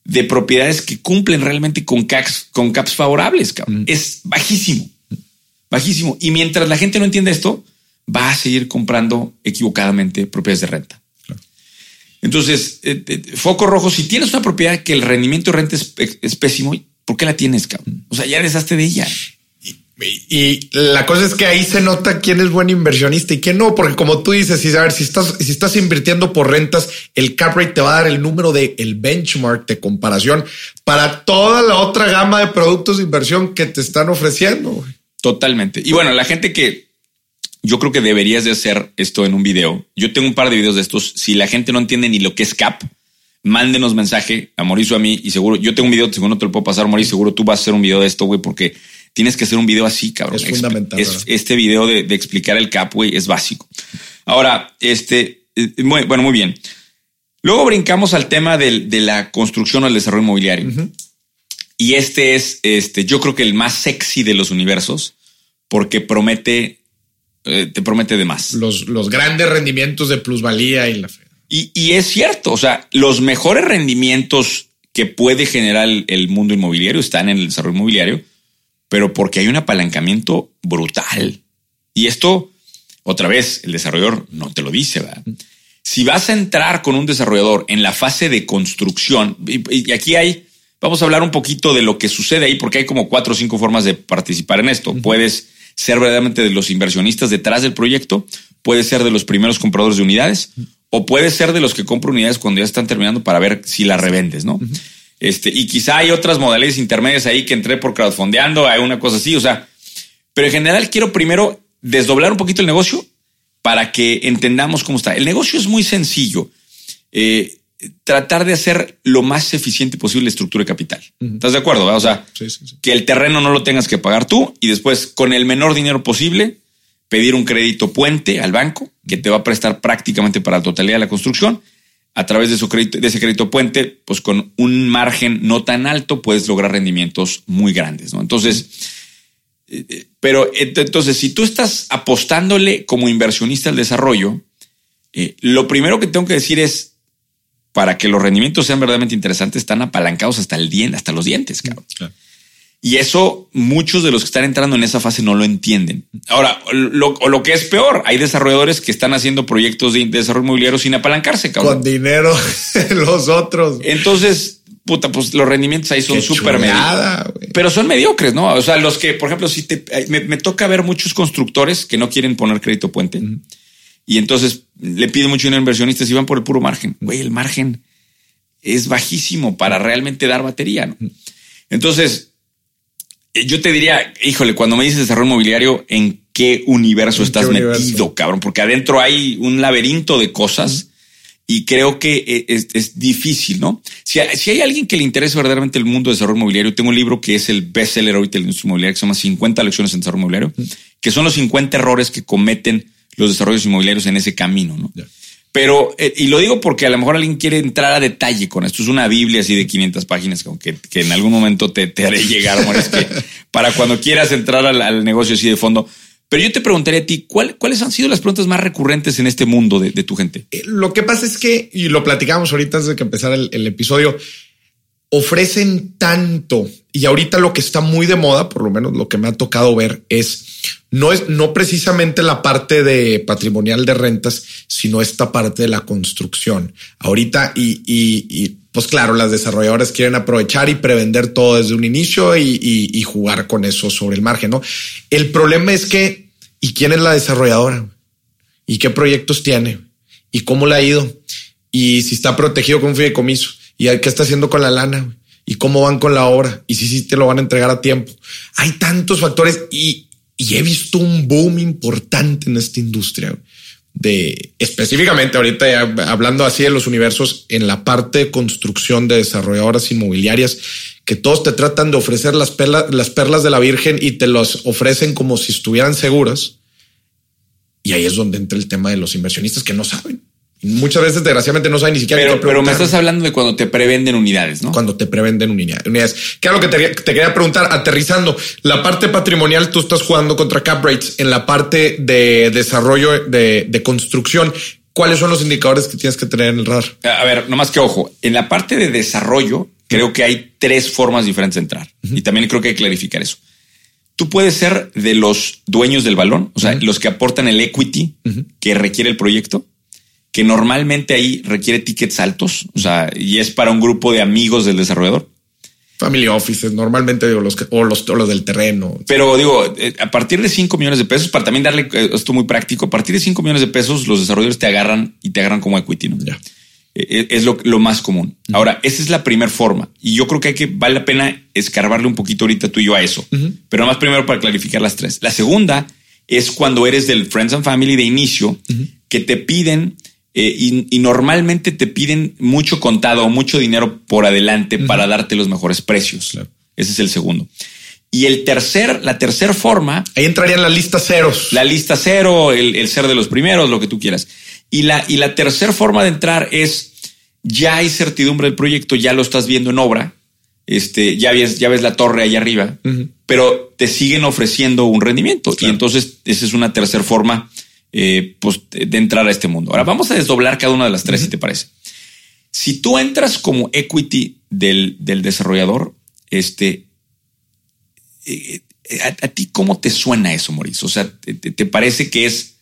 de propiedades que cumplen realmente con caps, con caps favorables es bajísimo, bajísimo. Y mientras la gente no entienda esto, va a seguir comprando equivocadamente propiedades de renta. Entonces, eh, eh, foco rojo, si tienes una propiedad que el rendimiento de renta es, pésimo, ¿por qué la tienes, cabrón? O sea, ya deshazte de ella. Y, la cosa es que ahí se nota quién es buen inversionista y quién no, porque como tú dices, si, a ver, si estás, si estás invirtiendo por rentas, el cap rate te va a dar el número de el benchmark de comparación para toda la otra gama de productos de inversión que te están ofreciendo. Totalmente. Y bueno, la gente que yo creo que deberías de hacer esto en un video. Yo tengo un par de videos de estos. Si la gente no entiende ni lo que es CAP, mándenos mensaje a Mauricio a mí y seguro yo tengo un video, seguro te lo puedo pasar, Mauricio, seguro tú vas a hacer un video de esto, güey, porque tienes que hacer un video así, cabrón. Es fundamental. este video de, explicar el CAP, güey, es básico. Ahora, este, eh, bueno, muy bien. Luego brincamos al tema de la construcción o el desarrollo inmobiliario. Y este es, este, yo creo que el más sexy de los universos, porque promete eh, te promete de más. Los, los grandes rendimientos de plusvalía y la fe. Y, es cierto, o sea, los mejores rendimientos que puede generar el, mundo inmobiliario están en el desarrollo inmobiliario, pero porque hay un apalancamiento brutal. Y esto, otra vez, el desarrollador no te lo dice, ¿verdad? Si vas a entrar con un desarrollador en la fase de construcción, y, aquí hay, vamos a hablar un poquito de lo que sucede ahí, porque hay como cuatro o cinco formas de participar en esto. Puedes ser verdaderamente de los inversionistas detrás del proyecto, puede ser de los primeros compradores de unidades o puede ser de los que compran unidades cuando ya están terminando para ver si las revendes, ¿no? Este, y quizá hay otras modalidades intermedias ahí que entré por crowdfundeando, hay una cosa así, o sea, pero en general quiero primero desdoblar un poquito el negocio para que entendamos cómo está. El negocio es muy sencillo. Eh, tratar de hacer lo más eficiente posible la estructura de capital. ¿Estás de acuerdo? O sea, que el terreno no lo tengas que pagar tú y después con el menor dinero posible pedir un crédito puente al banco que te va a prestar prácticamente para la totalidad de la construcción. A través de, su crédito, de ese crédito puente, pues con un margen no tan alto puedes lograr rendimientos muy grandes. ¿no? Entonces, eh, eh, pero entonces, si tú estás apostándole como inversionista al desarrollo, eh, lo primero que tengo que decir es para que los rendimientos sean verdaderamente interesantes, están apalancados hasta el diente, hasta los dientes, cabrón. Y eso muchos de los que están entrando en esa fase no lo entienden. Ahora, lo, o lo que es peor, hay desarrolladores que están haciendo proyectos de desarrollo inmobiliario sin apalancarse, cabrón. Con dinero los otros. Entonces, puta, pues los rendimientos ahí son súper mediocres. Pero son mediocres, ¿no? O sea, los que, por ejemplo, si te, me, toca ver muchos constructores que no quieren poner crédito puente. Y entonces le piden mucho dinero a inversionistas y van por el puro margen. Güey, el margen es bajísimo para realmente dar batería. ¿no? Entonces, yo te diría, híjole, cuando me dices desarrollo inmobiliario, ¿en qué universo estás metido, cabrón? Porque adentro hay un laberinto de cosas y creo que eh, es, difícil, ¿no? Si, si, hay alguien que le interesa verdaderamente el mundo de desarrollo inmobiliario, tengo un libro que es el bestseller ahorita de la industria inmobiliaria que se llama 50 lecciones en desarrollo inmobiliario, que son los 50 errores que cometen los desarrollos inmobiliarios en ese camino, ¿no? Pero, eh, y lo digo porque a lo mejor alguien quiere entrar a detalle con esto. Es una Biblia así de 500 páginas que, que en algún momento te, haré llegar, para cuando quieras entrar al, negocio así de fondo. Pero yo te preguntaría a ti, ¿cuáles han sido las preguntas más recurrentes en este mundo de, tu gente? Eh, lo que pasa es que, y lo platicamos ahorita antes de que empezara el episodio, ofrecen tanto y ahorita lo que está muy de moda, por lo menos lo que me ha tocado ver, es no es no precisamente la parte de patrimonial de rentas, sino esta parte de la construcción. Ahorita y, y, pues claro, las desarrolladoras quieren aprovechar y prevender todo desde un inicio y, jugar con eso sobre el margen. No, el problema es que y quién es la desarrolladora y qué proyectos tiene y cómo le ha ido y si está protegido con un fideicomiso y qué está haciendo con la lana y cómo van con la obra y si sí te lo van a entregar a tiempo. Hay tantos factores y, he visto un boom importante en esta industria de específicamente ahorita hablando así de los universos en la parte de construcción de desarrolladoras inmobiliarias que todos te tratan de ofrecer las perlas, las perlas de la Virgen y te las ofrecen como si estuvieran seguras. Y ahí es donde entra el tema de los inversionistas que no saben. Muchas veces, desgraciadamente, no saben ni siquiera. Pero, pero me estás hablando de cuando te prevenden unidades, ¿no? Cuando te prevenden unidades. ¿Qué es lo que te, quería preguntar? Aterrizando, la parte patrimonial, tú estás jugando contra cap rates en la parte de desarrollo de, construcción. ¿Cuáles son los indicadores que tienes que tener en el radar? A ver, nomás que ojo, en la parte de desarrollo, creo que hay tres formas diferentes de entrar. Y también creo que hay que clarificar eso. Tú puedes ser de los dueños del balón, o sea, los que aportan el equity que requiere el proyecto que normalmente ahí requiere tickets altos, o sea, y es para un grupo de amigos del desarrollador. Family offices, normalmente digo los que, o los, los del terreno. Pero digo, eh, a partir de 5 millones de pesos, para también darle eh, esto muy práctico, a partir de 5 millones de pesos, los desarrolladores te agarran y te agarran como equity, ¿no? Ya. Eh, es lo, más común. Ahora, esa es la primera forma. Y yo creo que hay que, vale la pena escarbarle un poquito ahorita tú y yo a eso. Pero más primero para clarificar las tres. La segunda es cuando eres del Friends and Family de inicio, que te piden eh, y, normalmente te piden mucho contado o mucho dinero por adelante para darte los mejores precios. Ese es el segundo. Y el tercer, la tercera forma. Ahí entrarían las listas ceros. La lista cero, el, ser de los primeros, lo que tú quieras. Y la, y la tercera forma de entrar es ya hay certidumbre del proyecto, ya lo estás viendo en obra. Este, ya ves, ya ves la torre ahí arriba, pero te siguen ofreciendo un rendimiento. Y entonces esa es una tercera forma eh, pues, de entrar a este mundo. Ahora vamos a desdoblar cada una de las tres, si te parece. Si tú entras como equity del, desarrollador, este, eh, a, ti, ¿cómo te suena eso, Mauricio? O sea, ¿te, parece que es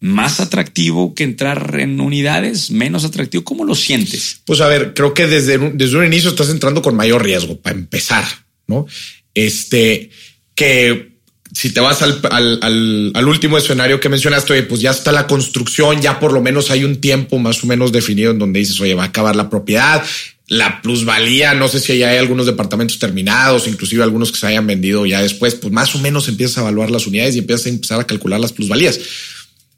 más atractivo que entrar en unidades? ¿Menos atractivo? ¿Cómo lo sientes? Pues a ver, creo que desde, desde un inicio estás entrando con mayor riesgo para empezar, ¿no? Este, que si te vas al, al, al, último escenario que mencionaste, pues ya está la construcción, ya por lo menos hay un tiempo más o menos definido en donde dices, oye, va a acabar la propiedad, la plusvalía, no sé si ya hay algunos departamentos terminados, inclusive algunos que se hayan vendido ya después, pues más o menos empiezas a evaluar las unidades y empiezas a empezar a calcular las plusvalías.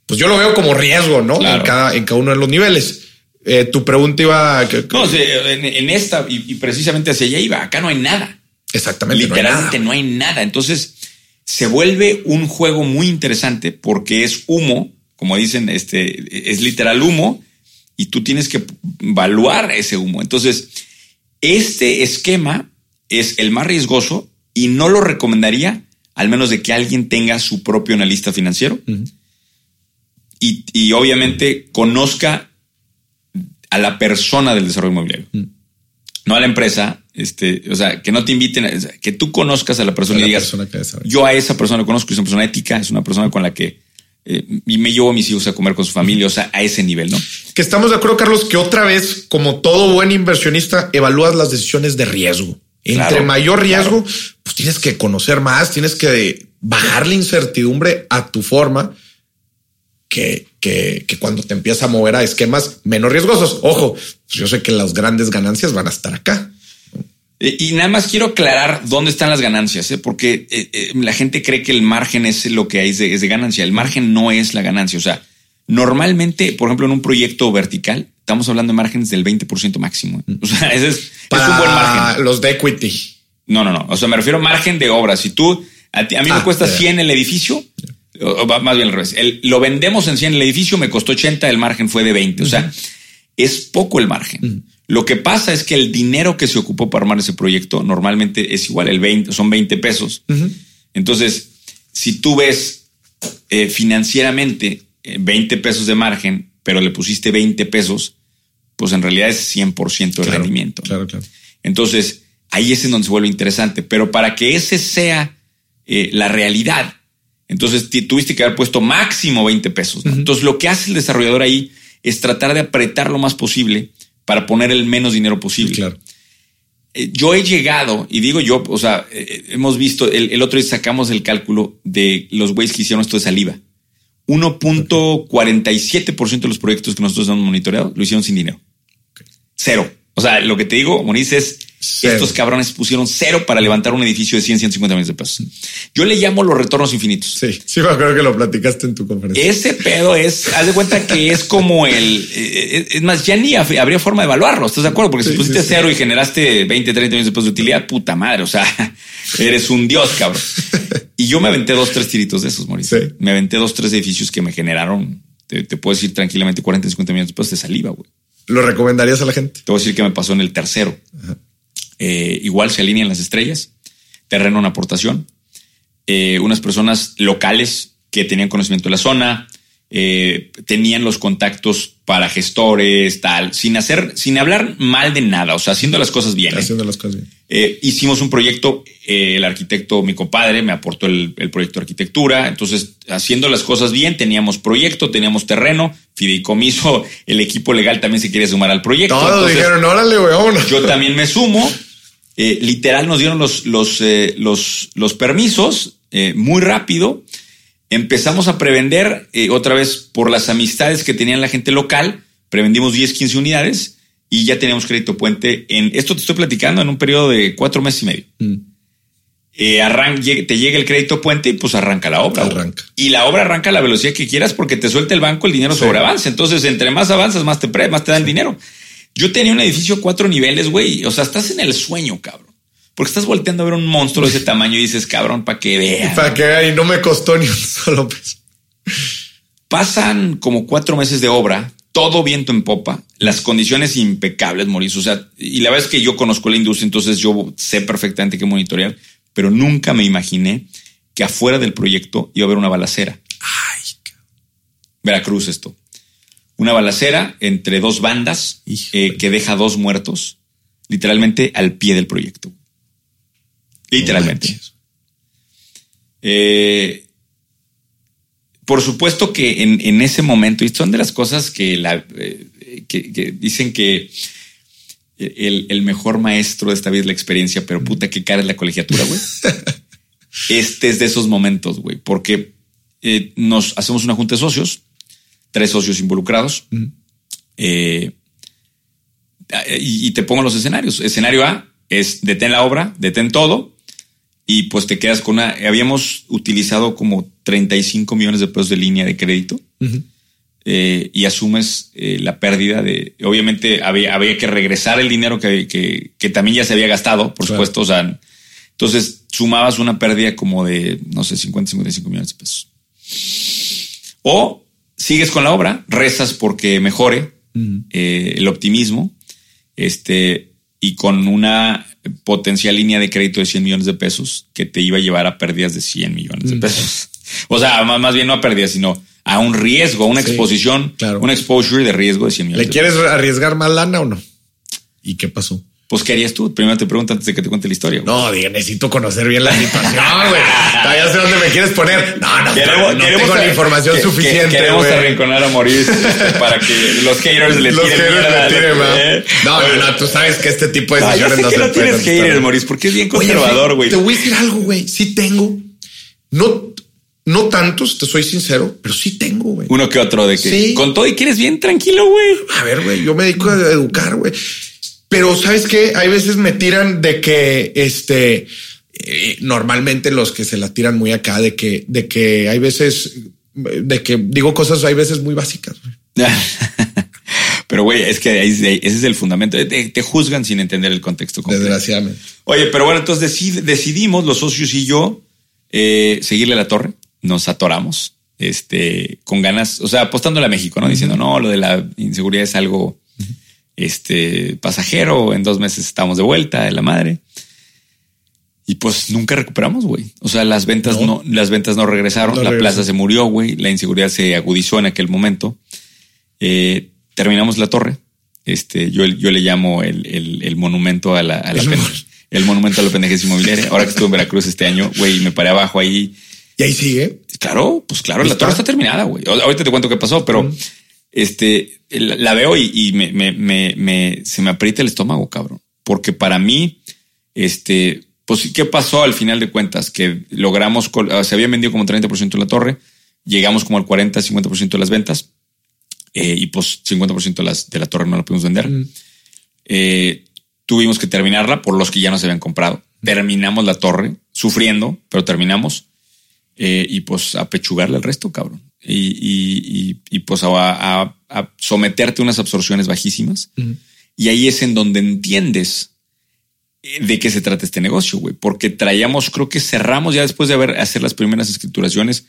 Pues yo lo veo como riesgo, ¿no? En, cada, en cada uno de los niveles. Eh, tu pregunta iba... no, en, esta y, precisamente hacia allá iba, acá no hay nada. Exactamente. Literalmente no hay nada. Entonces se vuelve un juego muy interesante porque es humo, como dicen, este, es literal humo y tú tienes que evaluar ese humo. Entonces, este esquema es el más riesgoso y no lo recomendaría al menos de que alguien tenga su propio analista financiero. Y, obviamente conozca a la persona del desarrollo inmobiliario, no a la empresa, este, o sea, que no te inviten, a, que tú conozcas a la persona y digas, yo a esa persona conozco, es una persona ética, es una persona con la que eh, y me llevo a mis hijos a comer con su familia, o sea, a ese nivel, ¿no? Que estamos de acuerdo, Carlos, que otra vez, como todo buen inversionista, evalúas las decisiones de riesgo. Entre mayor riesgo, pues tienes que conocer más, tienes que bajar la incertidumbre a tu forma que, que, que, cuando te empiezas a mover a esquemas menos riesgosos. Ojo, pues yo sé que las grandes ganancias van a estar acá. Eh, y nada más quiero aclarar dónde están las ganancias, ¿eh? porque eh, la gente cree que el margen es lo que hay es de, ganancia. El margen no es la ganancia. O sea, normalmente, por ejemplo, en un proyecto vertical, estamos hablando de márgenes del 20% máximo. O sea, ese es, un buen margen. Los de equity. No, no, no. O sea, me refiero a margen de obra. Si tú, a, mí me ah, cuesta 100 el edificio, o, más bien al revés. lo vendemos en 100 el edificio, me costó 80, el margen fue de 20. O sea, es poco el margen. Lo que pasa es que el dinero que se ocupó para armar ese proyecto normalmente es igual, el 20, son 20 pesos. Entonces, si tú ves eh, financieramente 20 eh, pesos de margen, pero le pusiste 20 pesos, pues en realidad es 100% de rendimiento. Claro, claro. Entonces, ahí es en donde se vuelve interesante. Pero para que ese sea eh, la realidad, Entonces tuviste que haber puesto máximo 20 pesos. Entonces lo que hace el desarrollador ahí es tratar de apretar lo más posible para poner el menos dinero posible. Claro. Eh, yo he llegado, y digo yo, o sea, eh, hemos visto, el, otro día sacamos el cálculo de los güeyes que hicieron esto de saliva. 1.47% de los proyectos que nosotros hemos monitoreado lo hicieron sin dinero. Cero. O sea, lo que te digo, Maurice, es estos cabrones pusieron cero para levantar un edificio de 100, 150 millones de pesos. Yo le llamo los retornos infinitos. Sí, sí, me acuerdo que lo platicaste en tu conferencia. Ese pedo es, haz de cuenta que es como el, eh, es más, ya ni habría forma de evaluarlo. ¿Estás de acuerdo? Porque si pusiste cero y generaste 20, 30 millones de pesos de utilidad, puta madre. O sea, eres un dios, cabrón. Y yo me aventé dos, tres tiritos de esos, Mauricio. Me aventé dos, tres edificios que me generaron, te, puedo decir tranquilamente 40, 50 millones de pesos de saliva, güey. ¿Lo recomendarías a la gente? Te voy a decir que me pasó en el tercero. Eh, igual se alinean las estrellas, terreno una aportación, eh, unas personas locales que tenían conocimiento de la zona, eh, tenían los contactos para gestores, tal, sin hacer, sin hablar mal de nada, o sea, haciendo las cosas bien. Haciendo las cosas bien. Eh, hicimos un proyecto, eh, el arquitecto, mi compadre, me aportó el, proyecto de arquitectura. Entonces, haciendo las cosas bien, teníamos proyecto, teníamos terreno, fideicomiso, el equipo legal también se quiere sumar al proyecto. Todos dijeron, órale, Yo también me sumo. Eh, literal, nos dieron los, los, los, los permisos muy rápido. Empezamos a prevender otra vez por las amistades que tenían la gente local. Prevendimos 10, 15 unidades y ya teníamos crédito puente en esto te estoy platicando en un periodo de cuatro meses y medio. Mm. Eh, te llega el crédito puente y pues arranca la obra. Arranca. Y la obra arranca a la velocidad que quieras porque te suelta el banco el dinero sobre avance. Entonces, entre más avanzas, más te, pre más te dan dinero. Yo tenía un edificio cuatro niveles, güey. O sea, estás en el sueño, cabrón. Porque estás volteando a ver un monstruo de ese tamaño y dices, cabrón, para que vea. Para que vea y no me costó ni un solo peso. Pasan como cuatro meses de obra todo viento en popa, las condiciones impecables, Mauricio. O sea, y la verdad es que yo conozco la industria, entonces yo sé perfectamente qué monitorear, pero nunca me imaginé que afuera del proyecto iba a haber una balacera. Ay, Veracruz esto. Una balacera entre dos bandas eh, que deja dos muertos, literalmente al pie del proyecto. Literalmente. eh, por supuesto que en, ese momento, y son de las cosas que, la, eh, que, dicen que el, mejor maestro de esta vida es la experiencia, pero puta que cara es la colegiatura, güey. este es de esos momentos, güey, porque nos hacemos una junta de socios, tres socios involucrados, eh, y, y, te pongo los escenarios. Escenario A es detén la obra, detén todo, y pues te quedas con una. Habíamos utilizado como 35 millones de pesos de línea de crédito eh, y asumes eh, la pérdida de. Obviamente había, había que regresar el dinero que, que, también ya se había gastado, por supuesto. O sea, entonces sumabas una pérdida como de, no sé, 50, 55 millones de pesos. O sigues con la obra, rezas porque mejore eh, el optimismo. Este, y con una potencial línea de crédito de 100 millones de pesos que te iba a llevar a pérdidas de 100 millones de pesos. O sea, más, bien no a pérdidas, sino a un riesgo, a una exposición, claro. un exposure de riesgo de 100 millones. ¿Le quieres arriesgar más lana o no? ¿Y qué pasó? Pues, ¿qué harías tú? Primero te pregunto antes de que te cuente la historia. No, diga, necesito conocer bien la situación, güey. ya sé dónde me quieres poner. No, no, queremos, no tengo la información suficiente. queremos arrinconar a Maurice para que los haters le los tiren. Haters le tiren ¿eh? No, no, no, tú sabes que este tipo de decisiones no, se no tienes haters, Maurice, porque es bien conservador, güey. Te voy a decir algo, güey. Sí tengo. No, no tantos, te soy sincero, pero sí tengo, güey. Uno que otro de que sí. con todo y que eres bien tranquilo, güey. A ver, güey, yo me dedico a educar, güey. Pero sabes que hay veces me tiran de que este eh, normalmente los que se la tiran muy acá de que de que hay veces de que digo cosas hay veces muy básicas. pero güey, es que ese es el fundamento. Te, juzgan sin entender el contexto. Desgraciadamente. Oye, pero bueno, entonces decidimos los socios y yo eh, seguirle la torre. Nos atoramos, este, con ganas, o sea, apostándole a México, no diciendo no, lo de la inseguridad es algo este pasajero, en dos meses estamos de vuelta de la madre. Y pues nunca recuperamos, güey. O sea, las ventas no, las ventas no regresaron, la plaza se murió, güey, la inseguridad se agudizó en aquel momento. Eh, terminamos la torre. Este, yo, yo le llamo el, el, monumento a la, a la el monumento a la pendejez inmobiliaria. Ahora que estuve en Veracruz este año, güey, me paré abajo ahí. Y ahí sigue. Claro, pues claro, la torre está terminada, güey. Ahorita te cuento qué pasó, pero este la, veo y, me, me, me, se me aprieta el estómago, cabrón. Porque para mí, este, pues, ¿qué pasó al final de cuentas? Que logramos, se habían vendido como 30% de la torre, llegamos como al 40, 50% de las ventas, eh, y pues 50% de, las, de la torre no la pudimos vender. Eh, tuvimos que terminarla por los que ya no se habían comprado. Terminamos la torre, sufriendo, pero terminamos. Eh, y pues a pechugarle el resto, cabrón. Y, y, pues a, someterte a unas absorciones bajísimas. Y ahí es en donde entiendes de qué se trata este negocio, güey. Porque traíamos, creo que cerramos ya después de haber hacer las primeras escrituraciones.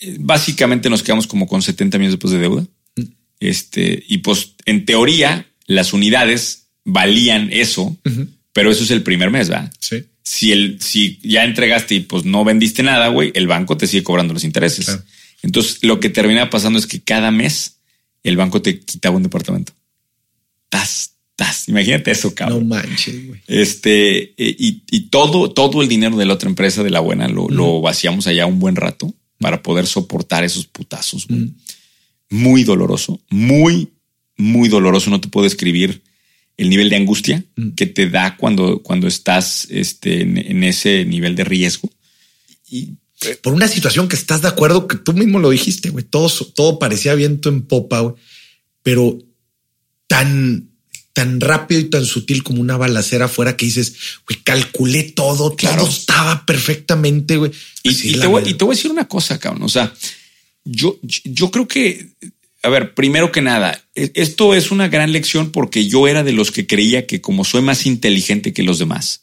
Eh, básicamente nos quedamos como con 70 millones después de deuda. Este, y pues en teoría las unidades valían eso, pero eso es el primer mes, ¿verdad? Sí. Si, el, si ya entregaste y pues no vendiste nada, güey, el banco te sigue cobrando los intereses. Entonces, lo que termina pasando es que cada mes el banco te quitaba un departamento. Tas, tas. Imagínate eso, cabrón. No manches, güey. Este, eh, y, todo, todo el dinero de la otra empresa, de la buena, lo, vaciamos allá un buen rato para poder soportar esos putazos. Muy doloroso, muy, muy doloroso. No te puedo escribir el nivel de angustia que te da cuando, cuando estás este, en, ese nivel de riesgo. Y por una situación que estás de acuerdo, que tú mismo lo dijiste, güey, todo, todo parecía viento en popa, güey, pero tan, tan rápido y tan sutil como una balacera afuera que dices, güey, calculé todo, todo estaba perfectamente, güey. Y, te voy, y, te voy, a decir una cosa, cabrón, o sea, yo, yo creo que, a ver, primero que nada, e, esto es una gran lección porque yo era de los que creía que como soy más inteligente que los demás,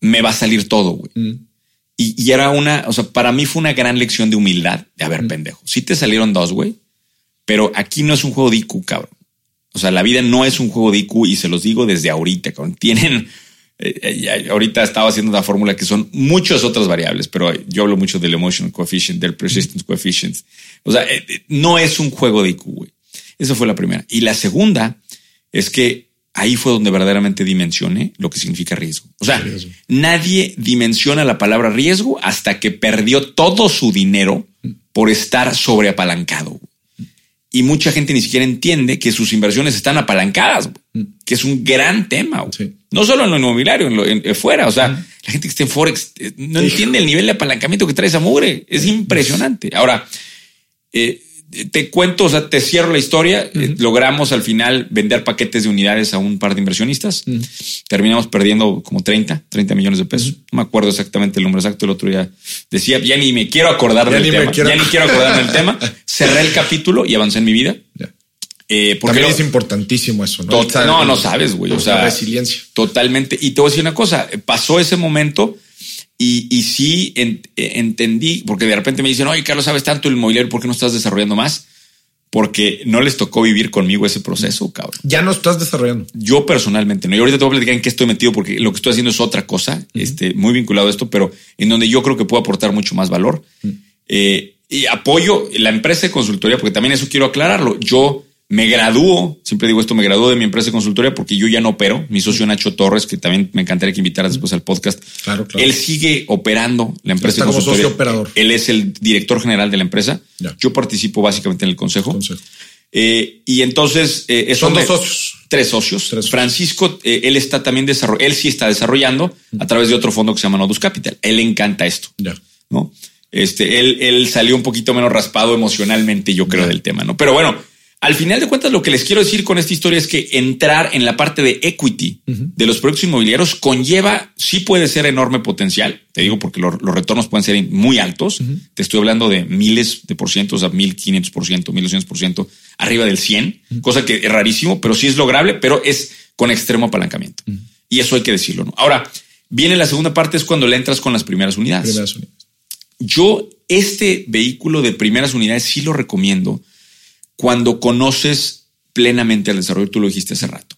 me va a salir todo, güey. Mm. Y, era una, o sea, para mí fue una gran lección de humildad. De a ver, pendejo, sí te salieron dos, güey, pero aquí no es un juego de IQ, cabrón. O sea, la vida no es un juego de IQ y se los digo desde ahorita, cabrón. Tienen, eh, eh, ahorita estaba haciendo una fórmula que son muchas otras variables, pero yo hablo mucho del emotional coefficient, del persistence coefficient. O sea, eh, no es un juego de IQ, güey. Esa fue la primera. Y la segunda es que ahí fue donde verdaderamente dimensioné lo que significa riesgo. O sea, nadie dimensiona la palabra riesgo hasta que perdió todo su dinero por estar sobreapalancado. Y mucha gente ni siquiera entiende que sus inversiones están apalancadas, que es un gran tema. No solo en lo inmobiliario, en lo en, fuera. O sea, la gente que está en Forex eh, no entiende el nivel de apalancamiento que trae esa mugre. Es impresionante. Ahora, eh, te cuento, o sea, te cierro la historia. Eh, logramos al final vender paquetes de unidades a un par de inversionistas. Terminamos perdiendo como 30, 30 millones de pesos. No me acuerdo exactamente el número exacto. El otro día decía, ya ni me quiero acordar del tema. Ya ni quiero acordar del tema. Cerré el capítulo y avancé en mi vida. Eh, porque También es importantísimo eso, ¿no? no, no sabes, güey. O sea, resiliencia. Totalmente. Y te voy a decir una cosa. Pasó ese momento y, y sí eh, entendí, porque de repente me dicen, oye, Carlos, sabes tanto el inmobiliario, ¿por qué no estás desarrollando más? Porque no les tocó vivir conmigo ese proceso, cabrón. Ya no estás desarrollando. Yo personalmente, no. Y ahorita te voy a platicar en qué estoy metido, porque lo que estoy haciendo es otra cosa, este, muy vinculado a esto, pero en donde yo creo que puedo aportar mucho más valor. Eh, y apoyo la empresa de consultoría, porque también eso quiero aclararlo. Yo me graduó, siempre digo esto, me graduó de mi empresa de consultoría porque yo ya no opero. Mi socio Nacho Torres, que también me encantaría que invitaras después al podcast. Claro, claro. Él sigue operando la empresa de consultoría. Socio operador. Él es el director general de la empresa. Yo participo básicamente en el consejo. Eh, y entonces eh, son dos socios. Tres socios. Francisco, eh, él está también desarrollando, él sí está desarrollando a través de otro fondo que se llama Nodus Capital. Él le encanta esto. Ya. ¿No? Este, él, él salió un poquito menos raspado emocionalmente, yo creo, del tema, ¿no? Pero bueno, al final de cuentas, lo que les quiero decir con esta historia es que entrar en la parte de equity de los proyectos inmobiliarios conlleva, sí puede ser enorme potencial. Te digo porque los, retornos pueden ser muy altos. Te estoy hablando de miles de por ciento, o sea, mil quinientos por ciento, mil doscientos por ciento, arriba del 100, cosa que es rarísimo, pero sí es lograble, pero es con extremo apalancamiento. Y eso hay que decirlo. ¿no? Ahora, viene la segunda parte, es cuando le entras con las primeras unidades. Primeras unidades. Yo, este vehículo de primeras unidades sí lo recomiendo cuando conoces plenamente el desarrollo, tú lo dijiste hace rato.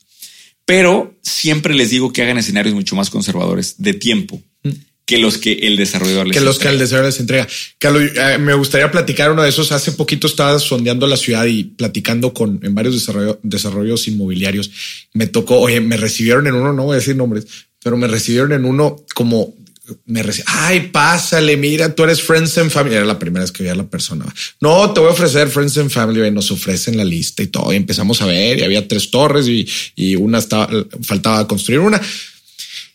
Pero siempre les digo que hagan escenarios mucho más conservadores de tiempo mm. que los que el desarrollador les Que los que el desarrollador les entrega. Carlos, eh, me gustaría platicar uno de esos. Hace poquito estaba sondeando la ciudad y platicando con en varios desarrollos inmobiliarios. Me tocó, oye, me recibieron en uno, no voy a decir nombres, pero me recibieron en uno como me recibe, ay, pásale, mira, tú eres Friends and Family. Era la primera vez que veía a la persona. No, te voy a ofrecer Friends and Family. Y nos ofrecen la lista y todo. Y empezamos a ver y había tres torres y, una estaba, faltaba construir una.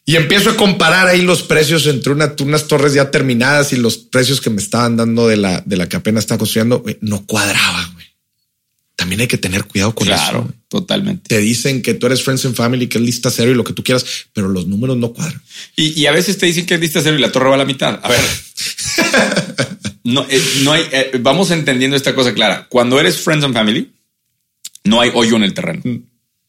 Y empiezo a comparar ahí los precios entre una, unas torres ya terminadas y los precios que me estaban dando de la, de la que apenas estaba construyendo. No cuadraba, güey. También hay que tener cuidado con claro, eso. totalmente. Te dicen que tú eres Friends and Family, que es lista cero y lo que tú quieras, pero los números no cuadran. Y, a veces te dicen que es lista cero y la torre va a la mitad. A ver, no, eh, no hay, eh, vamos entendiendo esta cosa clara. Cuando eres Friends and Family, no hay hoyo en el terreno. Mm.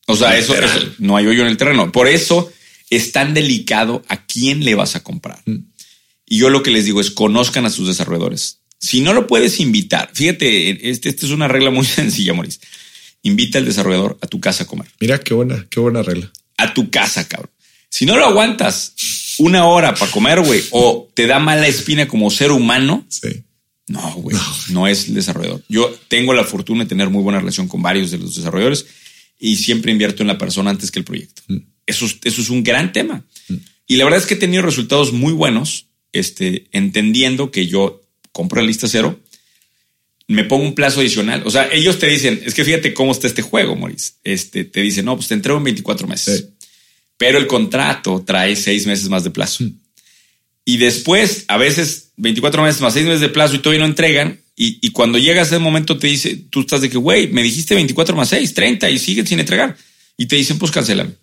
O sea, eso, no hay hoyo en el terreno. Por eso es tan delicado a quién le vas a comprar. Mm. Y yo lo que les digo es conozcan a sus desarrolladores. Si no lo puedes invitar, fíjate, este, esta es una regla muy sencilla, Maurice. Invita al desarrollador a tu casa a comer. Mira qué buena, qué buena regla. A tu casa, cabrón. Si no lo aguantas una hora para comer, güey, o te da mala espina como ser humano, sí. no, güey, no. es el desarrollador. Yo tengo la fortuna de tener muy buena relación con varios de los desarrolladores y siempre invierto en la persona antes que el proyecto. Mm. Eso, eso es un gran tema. Mm. Y la verdad es que he tenido resultados muy buenos, este, entendiendo que yo compro la lista cero, me pongo un plazo adicional. O sea, ellos te dicen, es que fíjate cómo está este juego, Maurice. Este, te dicen, no, pues te entrego en 24 meses. Pero el contrato trae seis meses más de plazo. Mm. Y después, a veces 24 meses más seis meses de plazo y todavía no entregan. Y, cuando llega ese momento te dice, tú estás de que, güey, me dijiste 24 más 6, 30 y siguen sin entregar. Y te dicen, pues cancélame.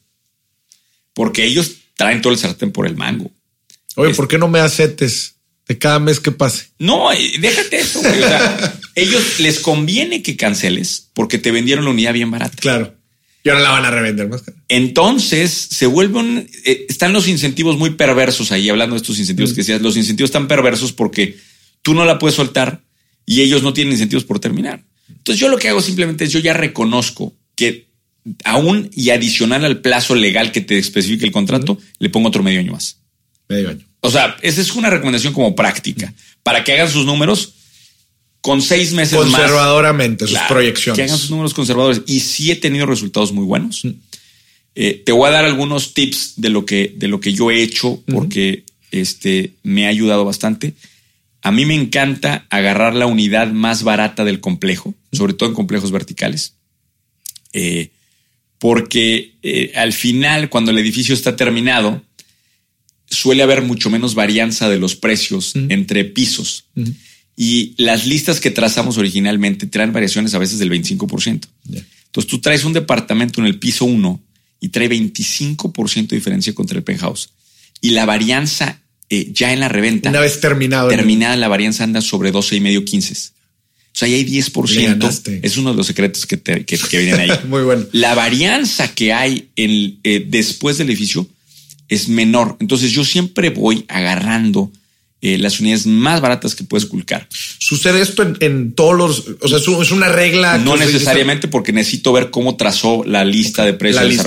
Porque ellos traen todo el sartén por el mango. Oye, ¿por qué no me aceptes? cada mes que pase. No, déjate eso. ellos les conviene que canceles porque te vendieron la unidad bien barata. Claro. Y ahora la van a revender más Entonces se vuelven, eh, están los incentivos muy perversos ahí, hablando de estos incentivos mm. que decías, los incentivos están perversos porque tú no la puedes soltar y ellos no tienen incentivos por terminar. Entonces yo lo que hago simplemente es yo ya reconozco que aún y adicional al plazo legal que te especifique el contrato, le pongo otro medio año más. Medio año. O sea, esa es una recomendación como práctica para que hagan sus números con seis meses conservadoramente sus proyecciones. Que hagan sus números conservadores. Y sí he tenido resultados muy buenos. Eh, te voy a dar algunos tips de lo que, de lo que yo he hecho porque este, me ha ayudado bastante. A mí me encanta agarrar la unidad más barata del complejo, sobre todo en complejos verticales. Eh, porque eh, al final, cuando el edificio está terminado, suele haber mucho menos varianza de los precios entre pisos. Y las listas que trazamos originalmente traen variaciones a veces del 25%. Entonces tú traes un departamento en el piso 1 y trae 25% de diferencia contra el penthouse. Y la varianza eh, ya en la reventa. Una vez terminado. Terminada, la varianza anda sobre 12 y medio, 15. O sea, ahí hay 10%. Es uno de los secretos que, vienen ahí. Muy bueno. La varianza que hay en, eh, después del edificio es menor. Entonces yo siempre voy agarrando eh, las unidades más baratas que puedes culcar. ¿Sucede esto en, todos los, o sea, es una regla? No necesariamente porque necesito ver cómo trazó la lista de precios.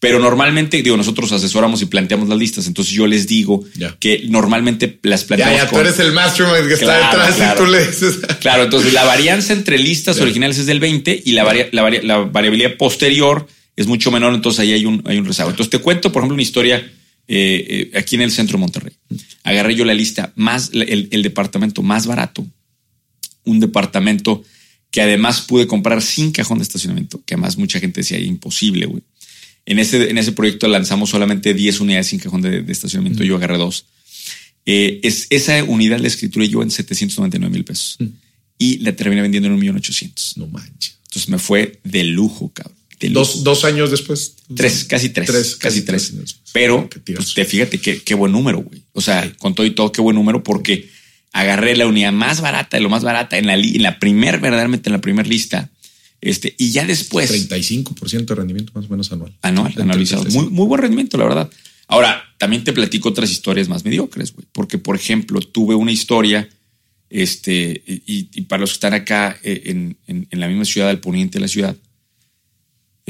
Pero normalmente, digo, nosotros asesoramos y planteamos las listas. Entonces yo les digo que normalmente las planteamos. Ya, ya, tú eres el mastermind que está detrás y tú le dices. Claro, entonces la varianza entre listas originales es del 20 y la, la variabilidad posterior es mucho menor, entonces ahí hay un, hay un rezago. Entonces te cuento, por ejemplo, una historia eh, eh, aquí en el centro de Monterrey. Agarré yo la lista más, el, departamento más barato, un departamento que además pude comprar sin cajón de estacionamiento, que además mucha gente decía imposible, güey. En ese, en ese proyecto lanzamos solamente 10 unidades sin cajón de, estacionamiento, yo agarré dos. Eh, es, esa unidad la escrituré yo en 799 mil pesos y la terminé vendiendo en un millón ochocientos. No manches. Entonces me fue de lujo, cabrón. Dos, años después. Tres, casi tres. casi, tres. Pero pues, te fíjate qué, buen número, güey. O sea, con todo y todo, qué buen número, porque agarré la unidad más barata de lo más barata en la, en la primer, verdaderamente en la primera lista. Este, y ya después. 35% de rendimiento más o menos anual. Anual, analizado. Muy, muy buen rendimiento, la verdad. Ahora, también te platico otras historias más mediocres, güey. Porque, por ejemplo, tuve una historia, este, y, para los que están acá eh, en, en la misma ciudad, al poniente de la ciudad,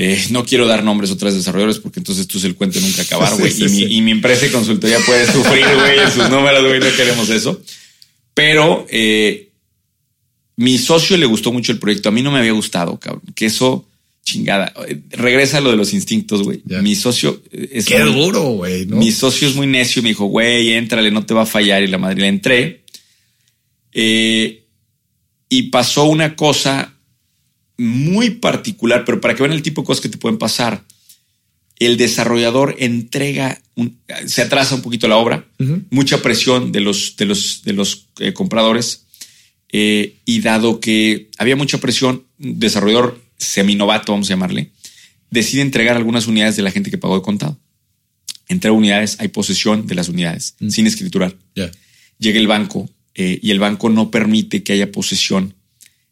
eh, no quiero dar nombres a otros desarrolladores porque entonces tú es el cuento nunca acabar, güey. y, mi, empresa de consultoría puede sufrir, güey, en sus números, güey. No queremos eso. Pero eh, mi socio le gustó mucho el proyecto. A mí no me había gustado, cabrón. Que eso, chingada. Regresa a lo de los instintos, güey. Mi socio es Qué muy- duro, güey, ¿no? mi socio es muy necio, me dijo, güey, éntrale, no te va a fallar. Y la madre le entré. Eh, y pasó una cosa muy particular, pero para que vean el tipo de cosas que te pueden pasar. El desarrollador entrega, un- se atrasa un poquito la obra, mucha presión de los, de los, de los eh, compradores. eh, y dado que había mucha presión, un desarrollador seminovato, vamos a llamarle, decide entregar algunas unidades de la gente que pagó de contado. Entrega unidades, hay posesión de las unidades, sin escriturar. Llega el banco eh, y el banco no permite que haya posesión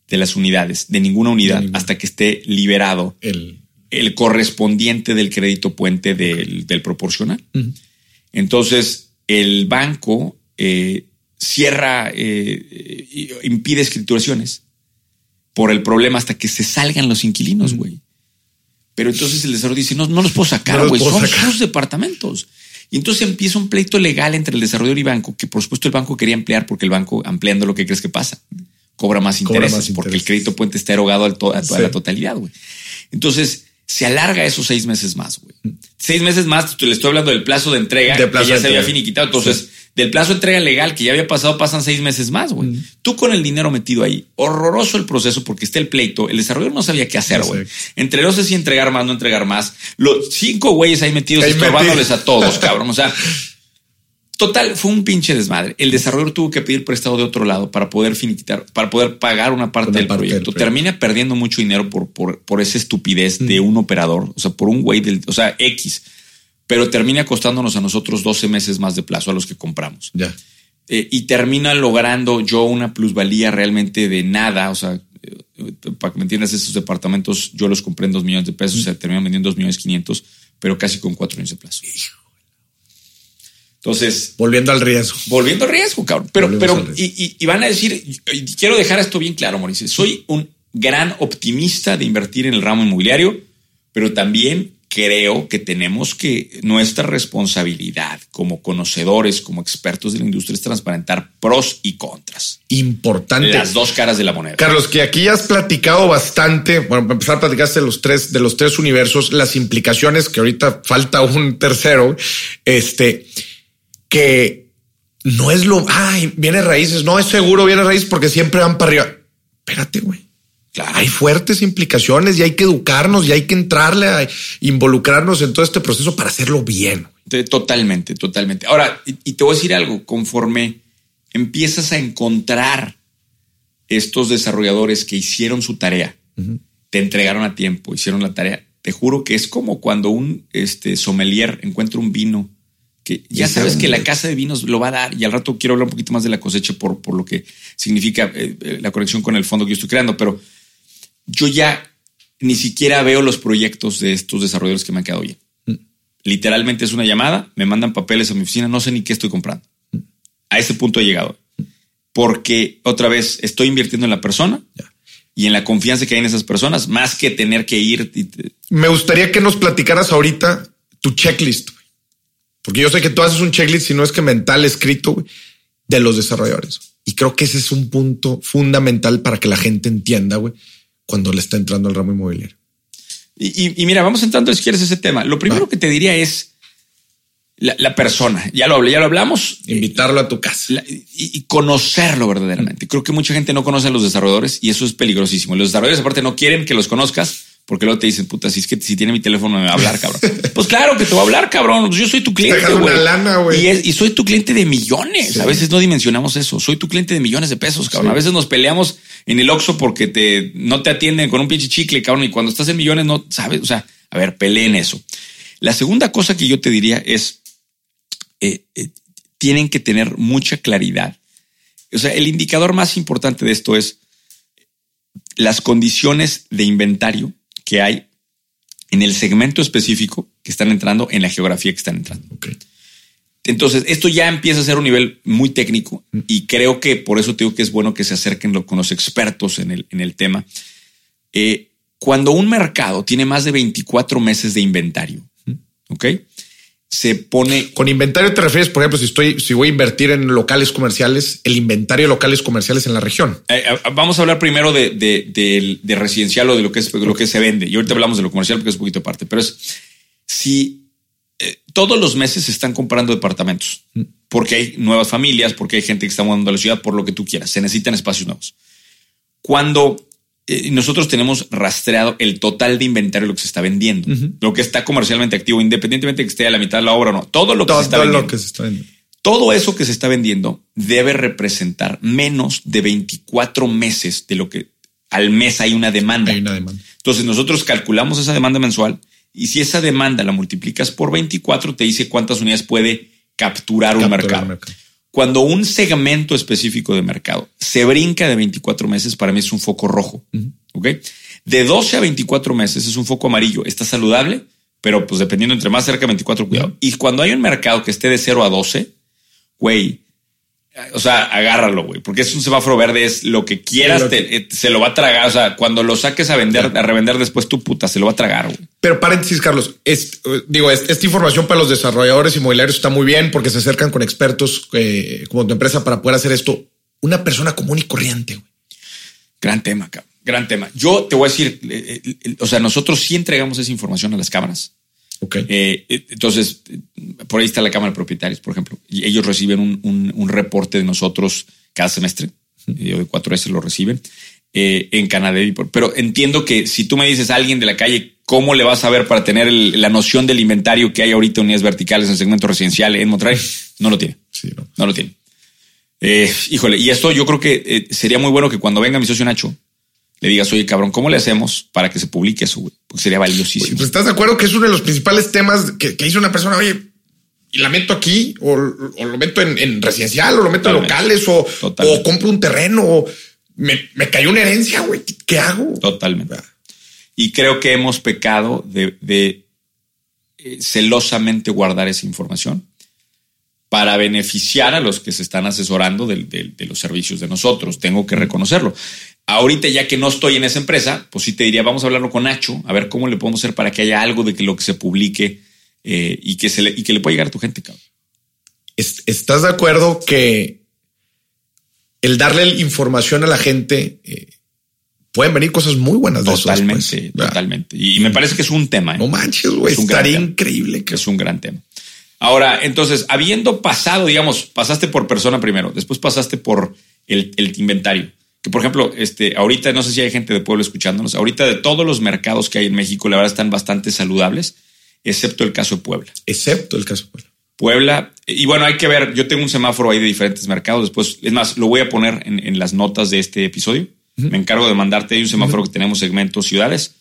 de las unidades, de ninguna unidad, De hasta que esté liberado El. el correspondiente del crédito puente del, del proporcional. Entonces, el banco eh, cierra, eh, y impide escrituraciones por el problema hasta que se salgan los inquilinos, güey. Pero entonces el desarrollador dice, no, no los puedo No sacar, güey, puedo son sacar. sus departamentos. Y entonces empieza un pleito legal entre el desarrollador y banco, que por supuesto el banco quería ampliar porque el banco, ampliando lo que crees que pasa, cobra más Cobra intereses más porque el crédito puente está erogado al to- a toda Sí. la totalidad, güey. Entonces se alarga esos seis meses más, güey. Seis meses más, le estoy hablando del plazo de entrega, De plazo que ya de se había finiquitado. Entonces, del plazo de entrega legal que ya había pasado, pasan seis meses más, güey. Tú con el dinero metido ahí, horroroso el proceso porque está el pleito. El desarrollador no sabía qué hacer, güey. Entre no sé si entregar más, no entregar más. Los cinco güeyes ahí metidos estorbándoles a todos, cabrón. O sea, Total, fue un pinche desmadre. El desarrollador tuvo que pedir prestado de otro lado para poder finiquitar, para poder pagar una parte, Una del, parte del proyecto. Termina perdiendo mucho dinero por, por, por esa estupidez de un operador, o sea, por un güey del, o sea, X. Pero termina costándonos a nosotros 12 meses más de plazo a los que compramos. Ya. Eh, y termina logrando yo una plusvalía realmente de nada. O sea, para que me entiendas, esos departamentos yo los compré en 2 millones de pesos, o sea, terminan vendiendo 2 millones 500, pero casi con 4 años de plazo. Entonces, Volviendo al riesgo. volviendo al riesgo, cabrón. Pero, Volvemos pero, y, y- y van a decir, y quiero dejar esto bien claro, Mauricio. Soy un gran optimista de invertir en el ramo inmobiliario, pero también creo que tenemos que, nuestra responsabilidad como conocedores, como expertos de la industria, es transparentar pros y contras. Importante. Las dos caras de la moneda. Carlos, que aquí has platicado bastante. Bueno, para empezar, platicaste de los tres, de los tres universos, las implicaciones, que ahorita falta un tercero. Este, que no es lo, ay, viene raíces, no es seguro, viene raíces porque siempre van para arriba. Espérate, güey. Hay fuertes implicaciones y hay que educarnos y hay que entrarle a involucrarnos en todo este proceso para hacerlo bien. Te- Totalmente, totalmente. Ahora, y, y te voy a decir algo, conforme empiezas a encontrar estos desarrolladores que hicieron su tarea, te entregaron a tiempo, hicieron la tarea, te juro que es como cuando un este, sommelier encuentra un vino que ya sabes que la casa de vinos lo va a dar y al rato quiero hablar un poquito más de la cosecha por, por lo que significa eh, eh, la conexión con el fondo que yo estoy creando, pero yo ya ni siquiera veo los proyectos de estos desarrolladores que me han quedado bien. Literalmente es una llamada, me mandan papeles a mi oficina, no sé ni qué estoy comprando. A ese punto he llegado. Porque otra vez estoy invirtiendo en la persona Ya. y en la confianza que hay en esas personas, más que tener que ir. y te- Me gustaría que nos platicaras ahorita tu checklist. Porque yo sé que tú haces un checklist, si no es que mental escrito de los desarrolladores. Y creo que ese es un punto fundamental para que la gente entienda, güey, cuando le está entrando al ramo inmobiliario. Y, y- y mira, vamos entrando si quieres ese tema. Lo primero Va. que te diría es la, la persona. Ya lo hablé, ya lo hablamos. Invitarlo a tu casa. La- y, y conocerlo verdaderamente. Creo que mucha gente no conoce a los desarrolladores y eso es peligrosísimo. Los desarrolladores aparte no quieren que los conozcas porque luego te dicen, puta, si es que si tiene mi teléfono me va a hablar, cabrón. pues claro que te va a hablar, cabrón. Pues yo soy tu cliente, güey. Y, es- y soy tu cliente de millones. Sí. A veces no dimensionamos eso. Soy tu cliente de millones de pesos, cabrón. Sí. A veces nos peleamos en el Oxxo porque te, no te atienden con un pinche chicle, cabrón. Y cuando estás en millones no sabes. O sea, a ver, peleen eso. La segunda cosa que yo te diría es, eh, eh, tienen que tener mucha claridad. O sea, el indicador más importante de esto es las condiciones de inventario que hay en el segmento específico que están entrando, en la geografía que están entrando. Entonces, esto ya empieza a ser un nivel muy técnico y creo que por eso te digo que es bueno que se acerquen lo- con los expertos en el, en el tema. Eh, cuando un mercado tiene más de 24 meses de inventario, ¿ok? Se pone. Con inventario te refieres, por ejemplo, si estoy, si voy a invertir en locales comerciales, el inventario de locales comerciales en la región. Eh, eh, vamos a hablar primero de, de, residencial o de lo que es lo que se vende. Y ahorita hablamos de lo comercial porque es un poquito aparte. Pero es si eh, todos los meses se están comprando departamentos mm. porque hay nuevas familias, porque hay gente que está mudando a la ciudad, por lo que tú quieras. Se necesitan espacios nuevos. Cuando eh, nosotros tenemos rastreado el total de inventario de lo que se está vendiendo, lo que está comercialmente activo, independientemente de que esté a la mitad de la obra o no, todo lo que, se, está vendiendo, Todo eso que se está vendiendo debe representar menos de 24 meses de lo que al mes hay una demanda. Hay una demanda. Entonces nosotros calculamos esa demanda mensual y si esa demanda la multiplicas por 24, te dice cuántas unidades puede capturar, un mercado. Cuando un segmento específico de mercado se brinca de 24 meses, para mí es un foco rojo. ¿Ok? De 12 a 24 meses es un foco amarillo. Está saludable, pero pues dependiendo entre más cerca de 24, cuidado. Y cuando hay un mercado que esté de 0 a 12, güey, o sea, agárralo, güey, porque es un semáforo verde, es lo que quieras, eh, se lo va a tragar. O sea, cuando lo saques a vender, a revender después tu puta, se lo va a tragar, güey. Pero paréntesis, Carlos, es, digo, esta información para los desarrolladores inmobiliarios está muy bien porque se acercan con expertos eh, como tu empresa para poder hacer esto. Una persona común y corriente, güey. Gran tema, cabrón. Gran tema. Yo te voy a decir, eh, o sea, nosotros sí entregamos esa información a las cámaras. Okay. Eh, entonces, por ahí está la Cámara de Propietarios, por ejemplo, y ellos reciben un, reporte de nosotros cada semestre, de cuatro veces lo reciben eh, en Canadá. Pero entiendo que si tú me dices a alguien de la calle, ¿cómo le vas a ver para tener la noción del inventario que hay ahorita unidades verticales en el segmento residencial en Monterrey? No lo tiene. no. lo tiene. Eh, híjole, y esto yo creo que sería muy bueno que cuando venga mi socio Nacho, le digas, oye, cabrón, ¿cómo le hacemos para que se publique eso? Porque sería valiosísimo. Pues estás de acuerdo que es uno de los principales temas que, que hizo una persona, oye, y la meto aquí, o, lo meto en, residencial, o lo meto en locales, o, compro un terreno, o me, cayó una herencia, güey, ¿qué hago? Totalmente. Y creo que hemos pecado de, eh, celosamente guardar esa información para beneficiar a los que se están asesorando de, los servicios de nosotros. Tengo que reconocerlo. Ahorita, ya que no estoy en esa empresa, pues sí te diría, vamos a hablarlo con Nacho, a ver cómo le podemos hacer para que haya algo de que lo que se publique eh, y, que se le, y que le pueda llegar a tu gente, cabrón. ¿Estás de acuerdo que el darle información a la gente eh, pueden venir cosas muy buenas de Totalmente, totalmente. Y me parece que es un tema. ¿eh? No manches, güey. Estaría increíble. Que... Es un gran tema. Ahora, entonces, habiendo pasado, digamos, pasaste por persona primero, después pasaste por el inventario que por ejemplo, este, ahorita no sé si hay gente de pueblo escuchándonos, ahorita de todos los mercados que hay en México, la verdad están bastante saludables, excepto el caso de Puebla. Excepto el caso de Puebla. Puebla, y bueno, hay que ver, yo tengo un semáforo ahí de diferentes mercados, después, es más, lo voy a poner en, las notas de este episodio. Me encargo de mandarte ahí un semáforo que tenemos segmentos ciudades.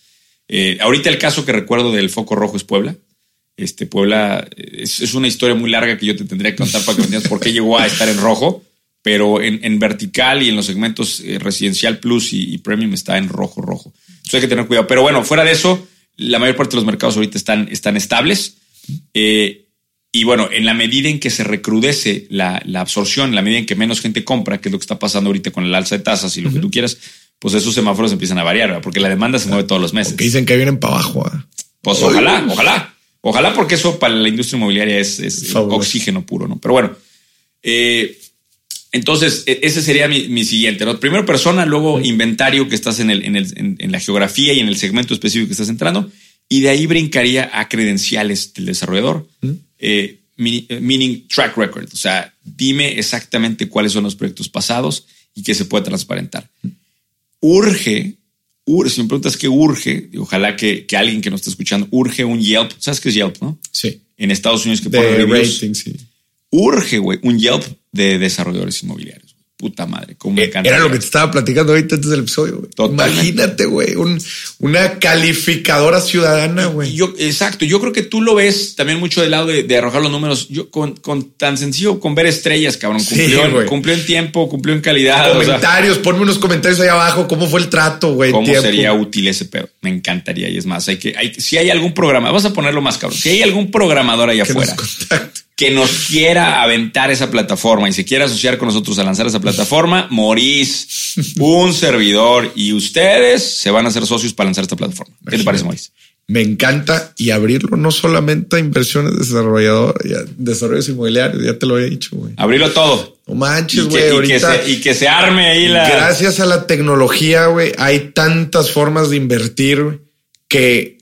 Eh, ahorita el caso que recuerdo del foco rojo es Puebla. Este Puebla es, es, una historia muy larga que yo te tendría que contar para que entiendas por qué llegó a estar en rojo pero en, vertical y en los segmentos eh, residencial plus y, premium está en rojo, rojo. Entonces hay que tener cuidado. Pero bueno, fuera de eso, la mayor parte de los mercados ahorita están, están estables. Eh, y bueno, en la medida en que se recrudece la, absorción, en la medida en que menos gente compra, que es lo que está pasando ahorita con el alza de tasas y lo que tú quieras, pues esos semáforos empiezan a variar, porque la demanda se mueve todos los meses. Que dicen que vienen para abajo. ¿ah? Pues ojalá, ojalá. Ojalá porque eso para la industria inmobiliaria es, oxígeno puro, ¿no? Pero bueno, eh, entonces, e, ese sería mi, siguiente. ¿no? Primero persona, luego inventario que estás en, el, en, la geografía y en el segmento específico que estás entrando. Y de ahí brincaría a credenciales del desarrollador, eh, eh, meaning track record. O sea, dime exactamente cuáles son los proyectos pasados y qué se puede transparentar. Urge, urge si me preguntas qué urge, ojalá que, alguien que nos esté escuchando, urge un Yelp. ¿Sabes qué es Yelp, no? Sí. En Estados Unidos que pone rating, sí. Urge, güey, un Yelp de desarrolladores inmobiliarios. Puta madre, cómo me eh, encanta. Era lo que te estaba platicando ahorita antes del episodio. Güey. Imagínate, güey, una calificadora ciudadana, güey. Yo, exacto. Yo creo que tú lo ves también mucho del lado de, arrojar los números. Yo con, tan sencillo con ver estrellas, cabrón. Cumplió, cumplió en tiempo, cumplió en calidad. Comentarios, ponme unos comentarios ahí abajo. ¿Cómo fue el trato, güey? ¿Cómo sería útil ese pedo? Me encantaría. Y es más, hay que, hay, si hay algún programa, vamos a ponerlo más cabrón. Si hay algún programador allá afuera que nos quiera aventar esa plataforma y se quiera asociar con nosotros a lanzar esa plataforma, Morís, un servidor y ustedes se van a hacer socios para lanzar esta plataforma. ¿Qué te parece, Morís? Me encanta y abrirlo no solamente a inversiones de desarrollador, desarrollos inmobiliarios, ya te lo había dicho, güey. Abrirlo todo. No manches, güey. Ahorita. Y, que se arme ahí la. Gracias a la tecnología, güey, hay tantas formas de invertir que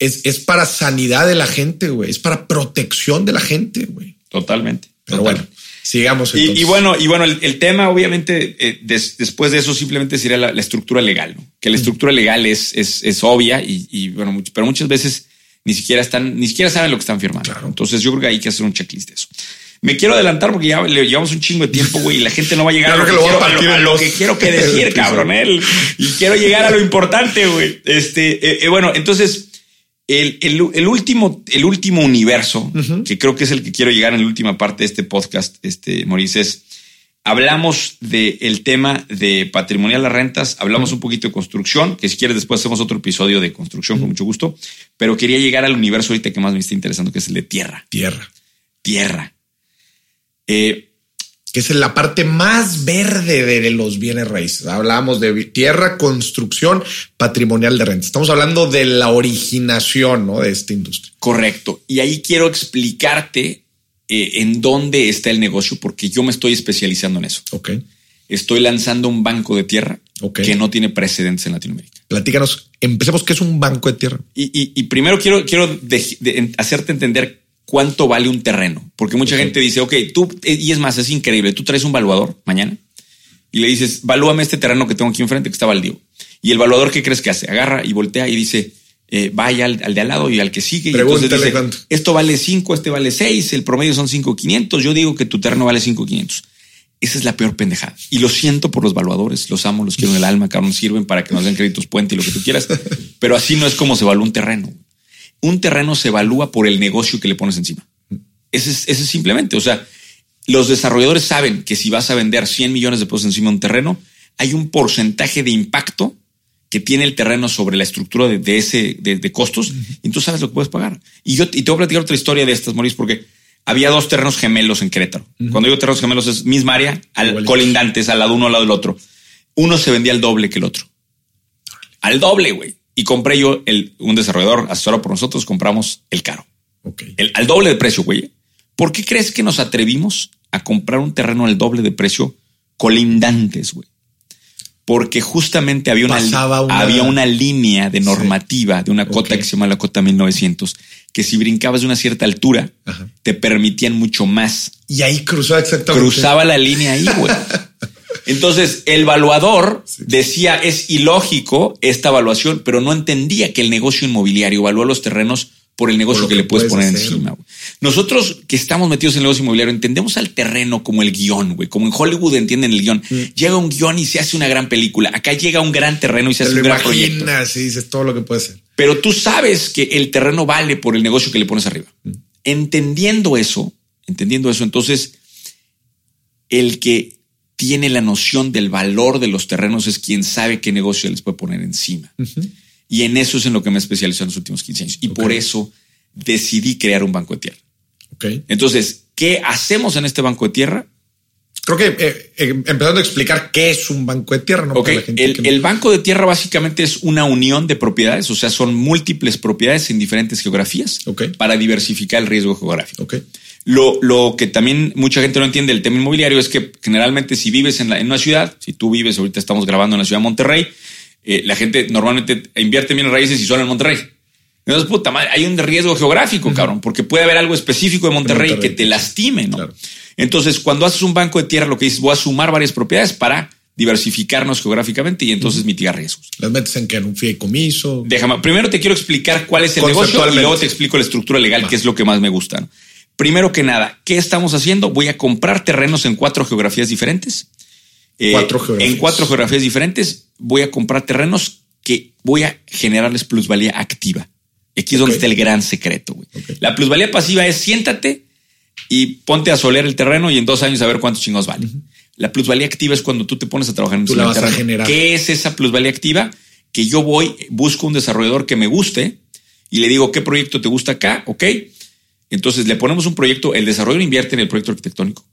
es, es para sanidad de la gente, güey. Es para protección de la gente, güey. Totalmente. Pero bueno. Sigamos. Y, bueno, y bueno, el, tema, obviamente, eh, después de eso simplemente sería la, estructura legal, ¿no? que la estructura legal es, es, es obvia y, bueno, pero muchas veces ni siquiera están, ni siquiera saben lo que están firmando. Entonces, yo creo que hay que hacer un checklist de eso. Me quiero adelantar porque ya le llevamos un chingo de tiempo, güey, y la gente no va a llegar a, lo que, quiero, a, lo, que quiero que decir, cabrón. Él, y quiero llegar a lo importante, güey. Este, eh, eh, bueno, entonces el, último, el último universo, que creo que es el que quiero llegar en la última parte de este podcast, este, Maurice, es hablamos del tema de patrimonial las rentas, hablamos un poquito de construcción, que si quieres después hacemos otro episodio de construcción con mucho gusto, pero quería llegar al universo ahorita que más me está interesando, que es el de tierra. Tierra. Tierra. Eh, que es la parte más verde de los bienes raíces. Hablamos de tierra, construcción, patrimonial de renta. Estamos hablando de la originación ¿no? de esta industria. Correcto. Y ahí quiero explicarte eh, en dónde está el negocio, porque yo me estoy especializando en eso. Ok. Estoy lanzando un banco de tierra que no tiene precedentes en Latinoamérica. Platícanos, empecemos, ¿qué es un banco de tierra? Y, primero quiero, quiero hacerte entender cuánto vale un terreno. Porque mucha gente dice, ok, tú, y es más, es increíble, tú traes un valuador mañana y le dices, valúame este terreno que tengo aquí enfrente que está baldío. Y el valuador, ¿qué crees que hace? Agarra y voltea y dice, eh, vaya al, de al lado y al que sigue. Y entonces dice, esto vale 5, este vale 6, el promedio son 5,500. Yo digo que tu terreno vale 5,500. Esa es la peor pendejada. Y lo siento por los valuadores, los amo, los quiero en el alma, cabrón, sirven para que nos den créditos puente y lo que tú quieras. Pero así no es como se valúa un terreno un terreno se evalúa por el negocio que le pones encima. Ese es, ese simplemente, o sea, los desarrolladores saben que si vas a vender 100 millones de pesos encima de un terreno, hay un porcentaje de impacto que tiene el terreno sobre la estructura de, ese de, costos y tú sabes lo que puedes pagar. Y yo y te voy a platicar otra historia de estas, Maurice, porque había dos terrenos gemelos en Querétaro. Cuando digo terrenos gemelos es misma área, al colindantes, al lado uno al lado del otro. Uno se vendía al doble que el otro. Al doble, güey. Y compré yo el, un desarrollador asesorado por nosotros, compramos el caro. El, al doble de precio, güey. ¿Por qué crees que nos atrevimos a comprar un terreno al doble de precio colindantes, güey? Porque justamente había una, había una línea de normativa de una cota que se llama la cota 1900, que si brincabas de una cierta altura, te permitían mucho más. Y ahí cruzaba exactamente. Cruzaba la línea ahí, güey. Entonces, el evaluador decía, es ilógico esta evaluación, pero no entendía que el negocio inmobiliario evalúa los terrenos por el negocio que, le puedes, poner encima. Nosotros que estamos metidos en el negocio inmobiliario entendemos al terreno como el guion, güey, como en Hollywood entienden el guion. Mm. Llega un guion y se hace una gran película. Acá llega un gran terreno y se hace un gran proyecto. Sí, dices todo lo que puede ser. Pero tú sabes que el terreno vale por el negocio que le pones arriba. Mm. Entendiendo eso, entendiendo eso, entonces el que tiene la noción del valor de los terrenos es quien sabe qué negocio les puede poner encima. Y en eso es en lo que me especializado en los últimos 15 años. Y por eso decidí crear un banco de tierra. Okay. Entonces, ¿qué hacemos en este banco de tierra? Creo que eh, eh, empezando a explicar qué es un banco de tierra. ¿no? el, banco de tierra básicamente es una unión de propiedades, o sea, son múltiples propiedades en diferentes geografías para diversificar el riesgo geográfico. Lo, lo, que también mucha gente no entiende del tema inmobiliario es que generalmente si vives en, la, en una ciudad, si tú vives, ahorita estamos grabando en la ciudad de Monterrey, eh, la gente normalmente invierte bien en raíces y solo en Monterrey. Entonces, puta madre, hay un riesgo geográfico, cabrón, porque puede haber algo específico de Monterrey, que te lastime, ¿no? Entonces, cuando haces un banco de tierra, lo que dices, voy a sumar varias propiedades para diversificarnos geográficamente y entonces mitigar riesgos. Las metes en que en un fideicomiso. Déjame, primero te quiero explicar cuál es el negocio y luego te explico la estructura legal, que es lo que más me gusta. ¿no? Primero que nada, ¿qué estamos haciendo? Voy a comprar terrenos en cuatro geografías diferentes. Eh, cuatro geografías. En cuatro geografías diferentes voy a comprar terrenos que voy a generarles plusvalía activa. Aquí es donde está el gran secreto. La plusvalía pasiva es siéntate y ponte a solear el terreno y en dos años a ver cuántos chingos vale. La plusvalía activa es cuando tú te pones a trabajar en tú la vas a generar. ¿Qué es esa plusvalía activa? Que yo voy, busco un desarrollador que me guste y le digo, ¿qué proyecto te gusta acá? Ok entonces le ponemos un proyecto, el desarrollo invierte en el proyecto arquitectónico,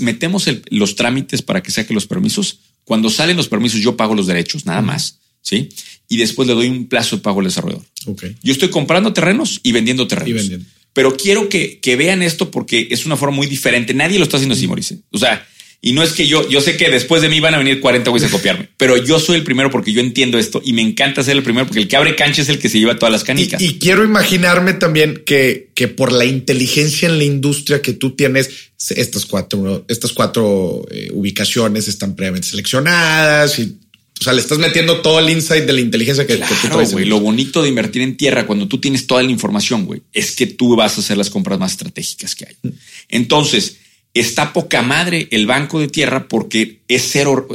metemos los trámites para que saque los permisos. Cuando salen los permisos, yo pago los derechos, nada más. Sí. y después le doy un plazo de pago al desarrollador. Okay. Yo estoy comprando terrenos y vendiendo terrenos. Y vendiendo. Pero quiero que, que vean esto porque es una forma muy diferente. Nadie lo está haciendo así, Maurice. O sea, y no es que yo, yo sé que después de mí van a venir 40 güeyes a copiarme, pero yo soy el primero porque yo entiendo esto y me encanta ser el primero porque el que abre cancha es el que se lleva todas las canicas. Y, y quiero imaginarme también que, que por la inteligencia en la industria que tú tienes, estas cuatro, estas cuatro eh, ubicaciones están previamente seleccionadas y o sea, le estás metiendo todo el insight de la inteligencia que, claro, que tú traes. Lo bonito de invertir en tierra cuando tú tienes toda la información, güey, es que tú vas a hacer las compras más estratégicas que hay. Entonces, está poca madre el banco de tierra porque es cero,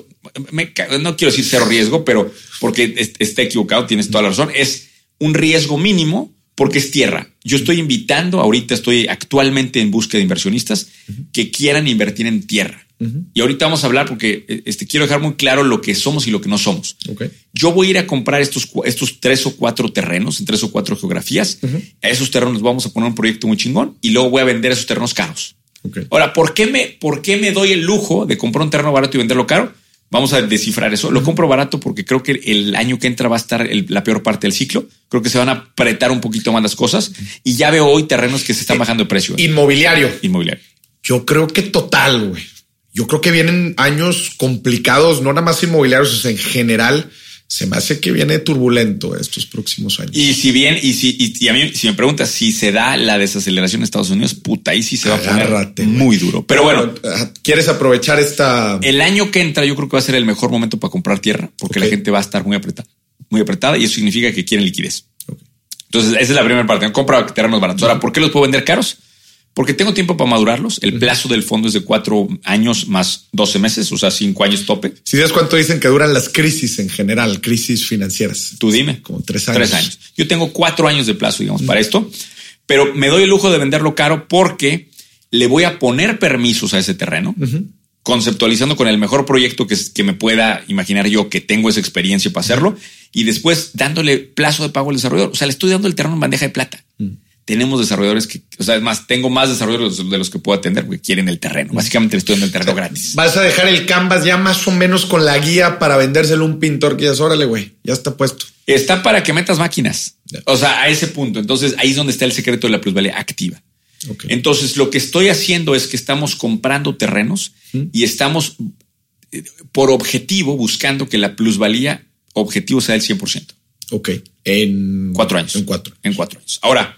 me, no quiero decir cero riesgo, pero porque está equivocado, tienes toda la razón, es un riesgo mínimo porque es tierra. Yo estoy invitando, ahorita estoy actualmente en búsqueda de inversionistas uh -huh. que quieran invertir en tierra. Uh -huh. Y ahorita vamos a hablar porque este, quiero dejar muy claro lo que somos y lo que no somos. Okay. Yo voy a ir a comprar estos, estos tres o cuatro terrenos en tres o cuatro geografías. Uh -huh. A esos terrenos vamos a poner un proyecto muy chingón y luego voy a vender esos terrenos caros. Okay. Ahora, ¿por qué, me, ¿por qué me doy el lujo de comprar un terreno barato y venderlo caro? Vamos a descifrar eso. Lo compro barato porque creo que el año que entra va a estar el, la peor parte del ciclo. Creo que se van a apretar un poquito más las cosas y ya veo hoy terrenos que se están bajando de precio. ¿eh? Inmobiliario. Inmobiliario. Yo creo que total, güey. Yo creo que vienen años complicados, no nada más inmobiliarios, o sea, en general se me hace que viene turbulento estos próximos años. Y si bien, y si, y, y a mí, si me preguntas si se da la desaceleración en Estados Unidos, puta, ahí sí se va Agárrate, a poner muy duro. Pero, Pero bueno, bueno, ¿quieres aprovechar esta? El año que entra, yo creo que va a ser el mejor momento para comprar tierra, porque okay. la gente va a estar muy apretada, muy apretada, y eso significa que quieren liquidez. Okay. Entonces, esa es la primera parte. Compra terrenos baratos. Ahora, ¿por qué los puedo vender caros? Porque tengo tiempo para madurarlos. El plazo del fondo es de cuatro años más 12 meses, o sea, cinco años tope. Si sabes cuánto dicen que duran las crisis en general, crisis financieras. Tú dime. Como tres años. Tres años. Yo tengo cuatro años de plazo, digamos, para esto, pero me doy el lujo de venderlo caro porque le voy a poner permisos a ese terreno, uh -huh. conceptualizando con el mejor proyecto que, que me pueda imaginar yo que tengo esa experiencia para hacerlo y después dándole plazo de pago al desarrollador. O sea, le estoy dando el terreno en bandeja de plata. Uh -huh tenemos desarrolladores que, o sea, es más, tengo más desarrolladores de los que puedo atender porque quieren el terreno. Básicamente estoy dando el terreno gratis. Vas a dejar el canvas ya más o menos con la guía para vendérselo a un pintor que ya es, órale, güey, ya está puesto. Está para que metas máquinas. O sea, a ese punto. Entonces ahí es donde está el secreto de la plusvalía activa. Okay. Entonces lo que estoy haciendo es que estamos comprando terrenos ¿Mm? y estamos eh, por objetivo buscando que la plusvalía objetivo sea el 100%. Ok. En cuatro años. En cuatro. En cuatro años. Ahora,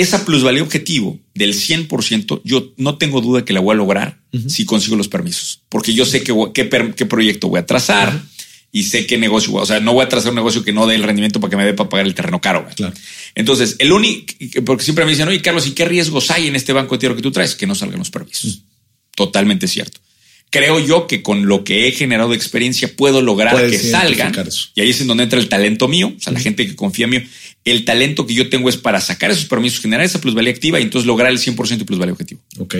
esa plusvalía objetivo del 100%, yo no tengo duda que la voy a lograr uh -huh. si consigo los permisos, porque yo sé qué, proyecto voy a trazar uh -huh. y sé qué negocio, o sea, no voy a trazar un negocio que no dé el rendimiento para que me dé para pagar el terreno caro. Claro. Entonces, el único, porque siempre me dicen, oye, Carlos, ¿y qué riesgos hay en este banco de tierra que tú traes? Que no salgan los permisos. Uh -huh. Totalmente cierto. Creo yo que con lo que he generado de experiencia puedo lograr que salgan. Y ahí es en donde entra el talento mío, o sea, la gente que confía en mí. El talento que yo tengo es para sacar esos permisos, generar esa plusvalía activa y entonces lograr el 100% de plusvalía objetivo. Ok.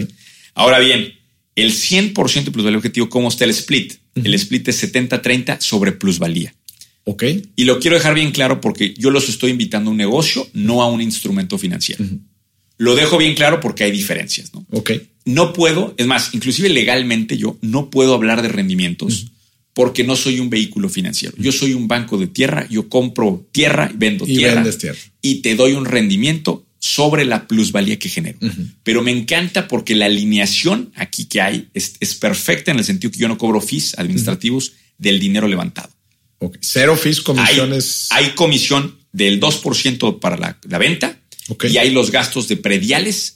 Ahora bien, el 100% de plusvalía objetivo, ¿cómo está el split? Uh -huh. El split es 70-30 sobre plusvalía. Ok. Y lo quiero dejar bien claro porque yo los estoy invitando a un negocio, no a un instrumento financiero. Uh -huh. Lo dejo bien claro porque hay diferencias, ¿no? Ok. No puedo, es más, inclusive legalmente yo no puedo hablar de rendimientos. Uh -huh porque no soy un vehículo financiero. Yo soy un banco de tierra, yo compro tierra, vendo y tierra, tierra, y te doy un rendimiento sobre la plusvalía que genero. Uh -huh. Pero me encanta porque la alineación aquí que hay es, es, perfecta en el sentido que yo no cobro fees administrativos uh -huh. del dinero levantado. Okay. Cero fees, comisiones. Hay, hay comisión del 2% para la, la venta okay. y hay los gastos de prediales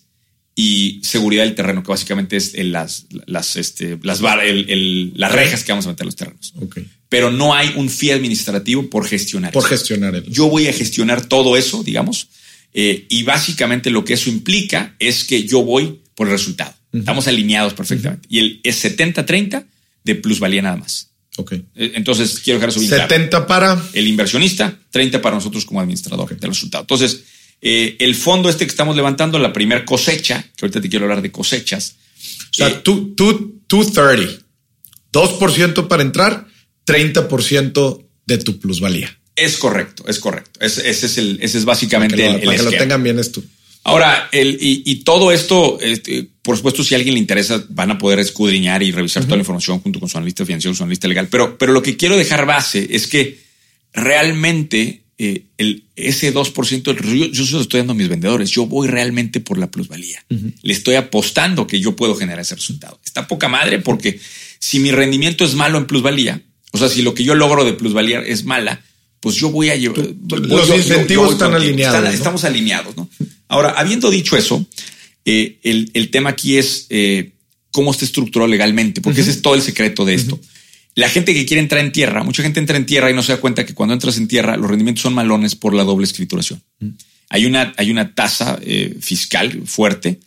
y seguridad del terreno, que básicamente es el, las, las, este, las, bar, el, el, las rejas que vamos a meter los terrenos. Okay. Pero no hay un fee administrativo por gestionar. Por eso. gestionar. El... Yo voy a gestionar todo eso, digamos, eh, y básicamente lo que eso implica es que yo voy por el resultado. Uh -huh. Estamos alineados perfectamente. Uh -huh. Y el es 70-30 de plusvalía nada más. Okay. Entonces quiero dejar eso bien 70 claro. para el inversionista, 30 para nosotros como administrador okay. del resultado. Entonces, eh, el fondo este que estamos levantando, la primera cosecha, que ahorita te quiero hablar de cosechas. O sea, eh, tú, tú, 230, 2% para entrar, 30% de tu plusvalía. Es correcto, es correcto. Ese, ese es, el, ese es básicamente para que lo, el, el para que lo tengan bien esto. Ahora, el, y, y, todo esto, este, por supuesto, si a alguien le interesa, van a poder escudriñar y revisar uh -huh. toda la información junto con su analista financiero, su analista legal. Pero, pero lo que quiero dejar base es que realmente eh, el, ese 2%, yo, yo se lo estoy dando a mis vendedores. Yo voy realmente por la plusvalía. Le estoy apostando que yo puedo generar ese resultado. Está poca madre porque si mi rendimiento es malo en plusvalía, o sea, si lo que yo logro de plusvalía es mala, pues yo voy a llevar. Los incentivos están alineados. Estamos alineados. ¿no? Ahora, habiendo dicho eso, eh, el, el, tema aquí es eh, cómo está estructurado legalmente, porque ese es todo el secreto de esto. La gente que quiere entrar en tierra, mucha gente entra en tierra y no se da cuenta que cuando entras en tierra los rendimientos son malones por la doble escrituración. Hay una, hay una tasa eh, fiscal fuerte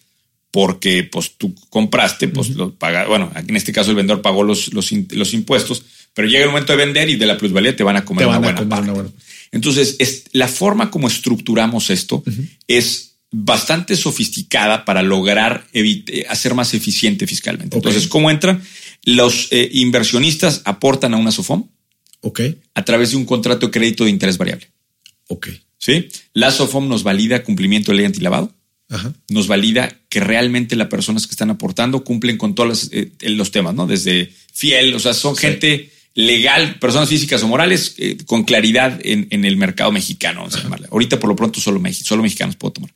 porque pues tú compraste, pues lo paga, bueno, en este caso el vendedor pagó los, los, los, impuestos, pero llega el momento de vender y de la plusvalía te van a comer, una, buena parte. Entonces, es, la forma como estructuramos esto es bastante sofisticada para lograr hacer más eficiente fiscalmente. Entonces, ¿cómo entran? Los eh, inversionistas aportan a una SOFOM okay. a través de un contrato de crédito de interés variable. Ok. ¿Sí? La SOFOM nos valida cumplimiento de ley antilavado. Ajá. Nos valida que realmente las personas que están aportando cumplen con todos los, eh, los temas, ¿no? Desde fiel, o sea, son sí. gente legal, personas físicas o morales, eh, con claridad en, en, el mercado mexicano. Vamos a llamarle. Ahorita, por lo pronto, solo, solo mexicanos puedo tomar.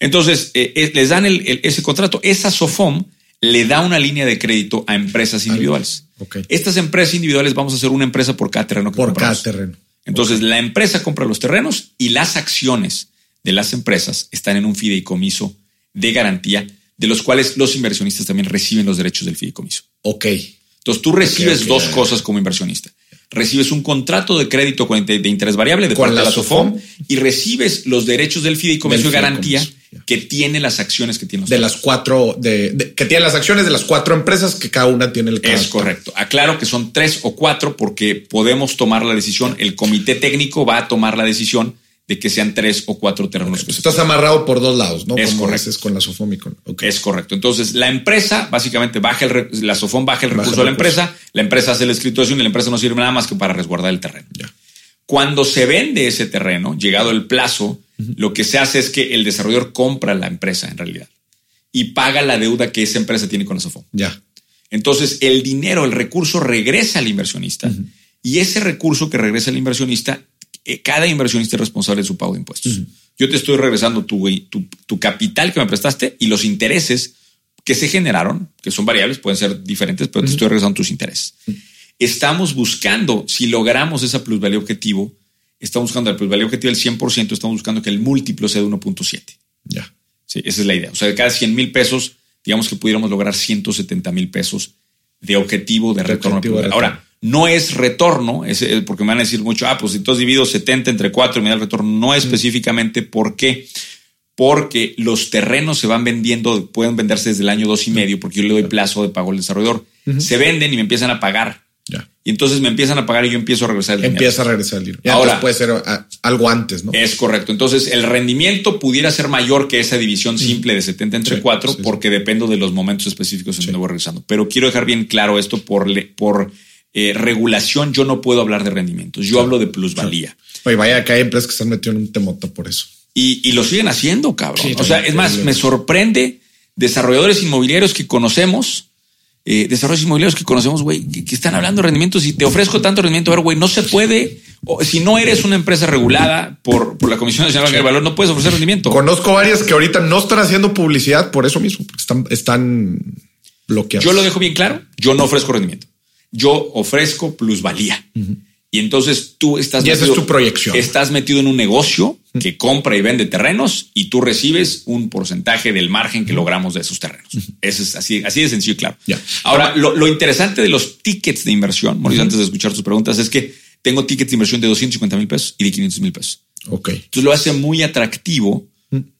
Entonces, eh, les dan el, el, ese contrato. Esa SOFOM le da una línea de crédito a empresas individuales. Okay. Estas empresas individuales vamos a hacer una empresa por cada terreno que por compramos. cada terreno. Entonces, okay. la empresa compra los terrenos y las acciones de las empresas están en un fideicomiso de garantía, de los cuales los inversionistas también reciben los derechos del fideicomiso. Ok. Entonces, tú recibes okay, dos cosas como inversionista recibes un contrato de crédito de interés variable de parte de la SOFOM y recibes los derechos del fideicomiso de garantía que tiene las acciones que tiene los de las cuatro de, de, que tiene las acciones de las cuatro empresas que cada una tiene el es correcto aclaro que son tres o cuatro porque podemos tomar la decisión el comité técnico va a tomar la decisión de que sean tres o cuatro terrenos. Okay. Estás amarrado por dos lados, ¿no? Es Como correcto. Es con la SOFOM y con. Okay. Es correcto. Entonces, la empresa básicamente baja el la SOFOM baja el recurso a la empresa, la empresa hace la escrituración y la empresa no sirve nada más que para resguardar el terreno. Ya. Cuando se vende ese terreno, llegado el plazo, uh -huh. lo que se hace es que el desarrollador compra la empresa en realidad y paga la deuda que esa empresa tiene con SOFOM. Ya. Entonces, el dinero, el recurso regresa al inversionista uh -huh. y ese recurso que regresa al inversionista cada inversionista es responsable de su pago de impuestos. Uh -huh. Yo te estoy regresando tu, tu, tu, capital que me prestaste y los intereses que se generaron, que son variables, pueden ser diferentes, pero uh -huh. te estoy regresando tus intereses. Estamos buscando, si logramos esa plusvalía objetivo, estamos buscando la plusvalía objetivo del 100%, estamos buscando que el múltiplo sea de 1.7. Ya. Sí, esa es la idea. O sea, de cada 100 mil pesos, digamos que pudiéramos lograr 170 mil pesos de objetivo de, de retorno. Objetivo de Ahora, no es retorno, es porque me van a decir mucho, ah, pues entonces divido 70 entre 4 y me da el retorno. No es específicamente por qué. Porque los terrenos se van vendiendo, pueden venderse desde el año dos y medio, porque yo le doy plazo de pago al desarrollador. Uh -huh. Se venden y me empiezan a pagar. Ya. Y entonces me empiezan a pagar y yo empiezo a regresar el dinero. Empieza a regresar el dinero. Y Ahora puede ser a, algo antes, ¿no? Es correcto. Entonces el rendimiento pudiera ser mayor que esa división simple de 70 entre sí, 4 sí, porque sí. dependo de los momentos específicos en donde voy regresando. Pero quiero dejar bien claro esto por, por eh, regulación. Yo no puedo hablar de rendimientos. Yo hablo de plusvalía. Oye, vaya que hay empresas que están metidas en un temota por eso. Y, y lo siguen haciendo, cabrón. o sea, es más, me sorprende desarrolladores inmobiliarios que conocemos eh, desarrollos inmobiliarios que conocemos, güey, que, que, están hablando de rendimientos y te ofrezco tanto rendimiento. A ver, güey, no se puede. O, si no eres una empresa regulada por, por la Comisión Nacional de Valor, no puedes ofrecer rendimiento. Conozco varias que ahorita no están haciendo publicidad por eso mismo, porque están, están bloqueadas. Yo lo dejo bien claro. Yo no ofrezco rendimiento. Yo ofrezco plusvalía. Uh -huh. Y entonces tú estás. Y esa metido, es tu proyección. Estás metido en un negocio que compra y vende terrenos y tú recibes un porcentaje del margen que logramos de esos terrenos. Eso es así, así de sencillo y claro. Yeah. Ahora, lo, lo, interesante de los tickets de inversión, Mauricio, uh -huh. antes de escuchar tus preguntas, es que tengo tickets de inversión de 250 mil pesos y de 500 mil pesos. Ok. Entonces lo hace muy atractivo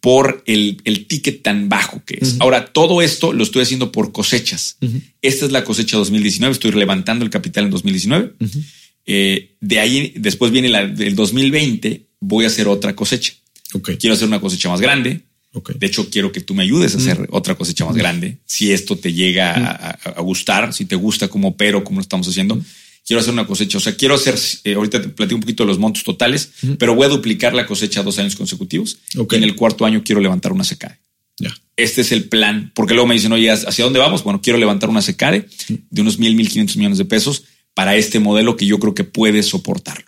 por el, el, ticket tan bajo que es. Uh -huh. Ahora, todo esto lo estoy haciendo por cosechas. Uh -huh. Esta es la cosecha 2019. Estoy levantando el capital en 2019. Uh -huh. Eh, de ahí, después viene la del 2020. Voy a hacer otra cosecha. Okay. Quiero hacer una cosecha más grande. Okay. De hecho, quiero que tú me ayudes a hacer otra cosecha más grande. Si esto te llega a, a, gustar, si te gusta como pero, como lo estamos haciendo quiero hacer una cosecha. O sea, quiero hacer, eh, ahorita te platico un poquito de los montos totales, pero voy a duplicar la cosecha dos años consecutivos. Okay. Y en el cuarto año quiero levantar una secade. Yeah. Este es el plan, porque luego me dicen, oye, ¿hacia dónde vamos? Bueno, quiero levantar una secade de unos mil, mil quinientos millones de pesos, para este modelo que yo creo que puede soportarlo.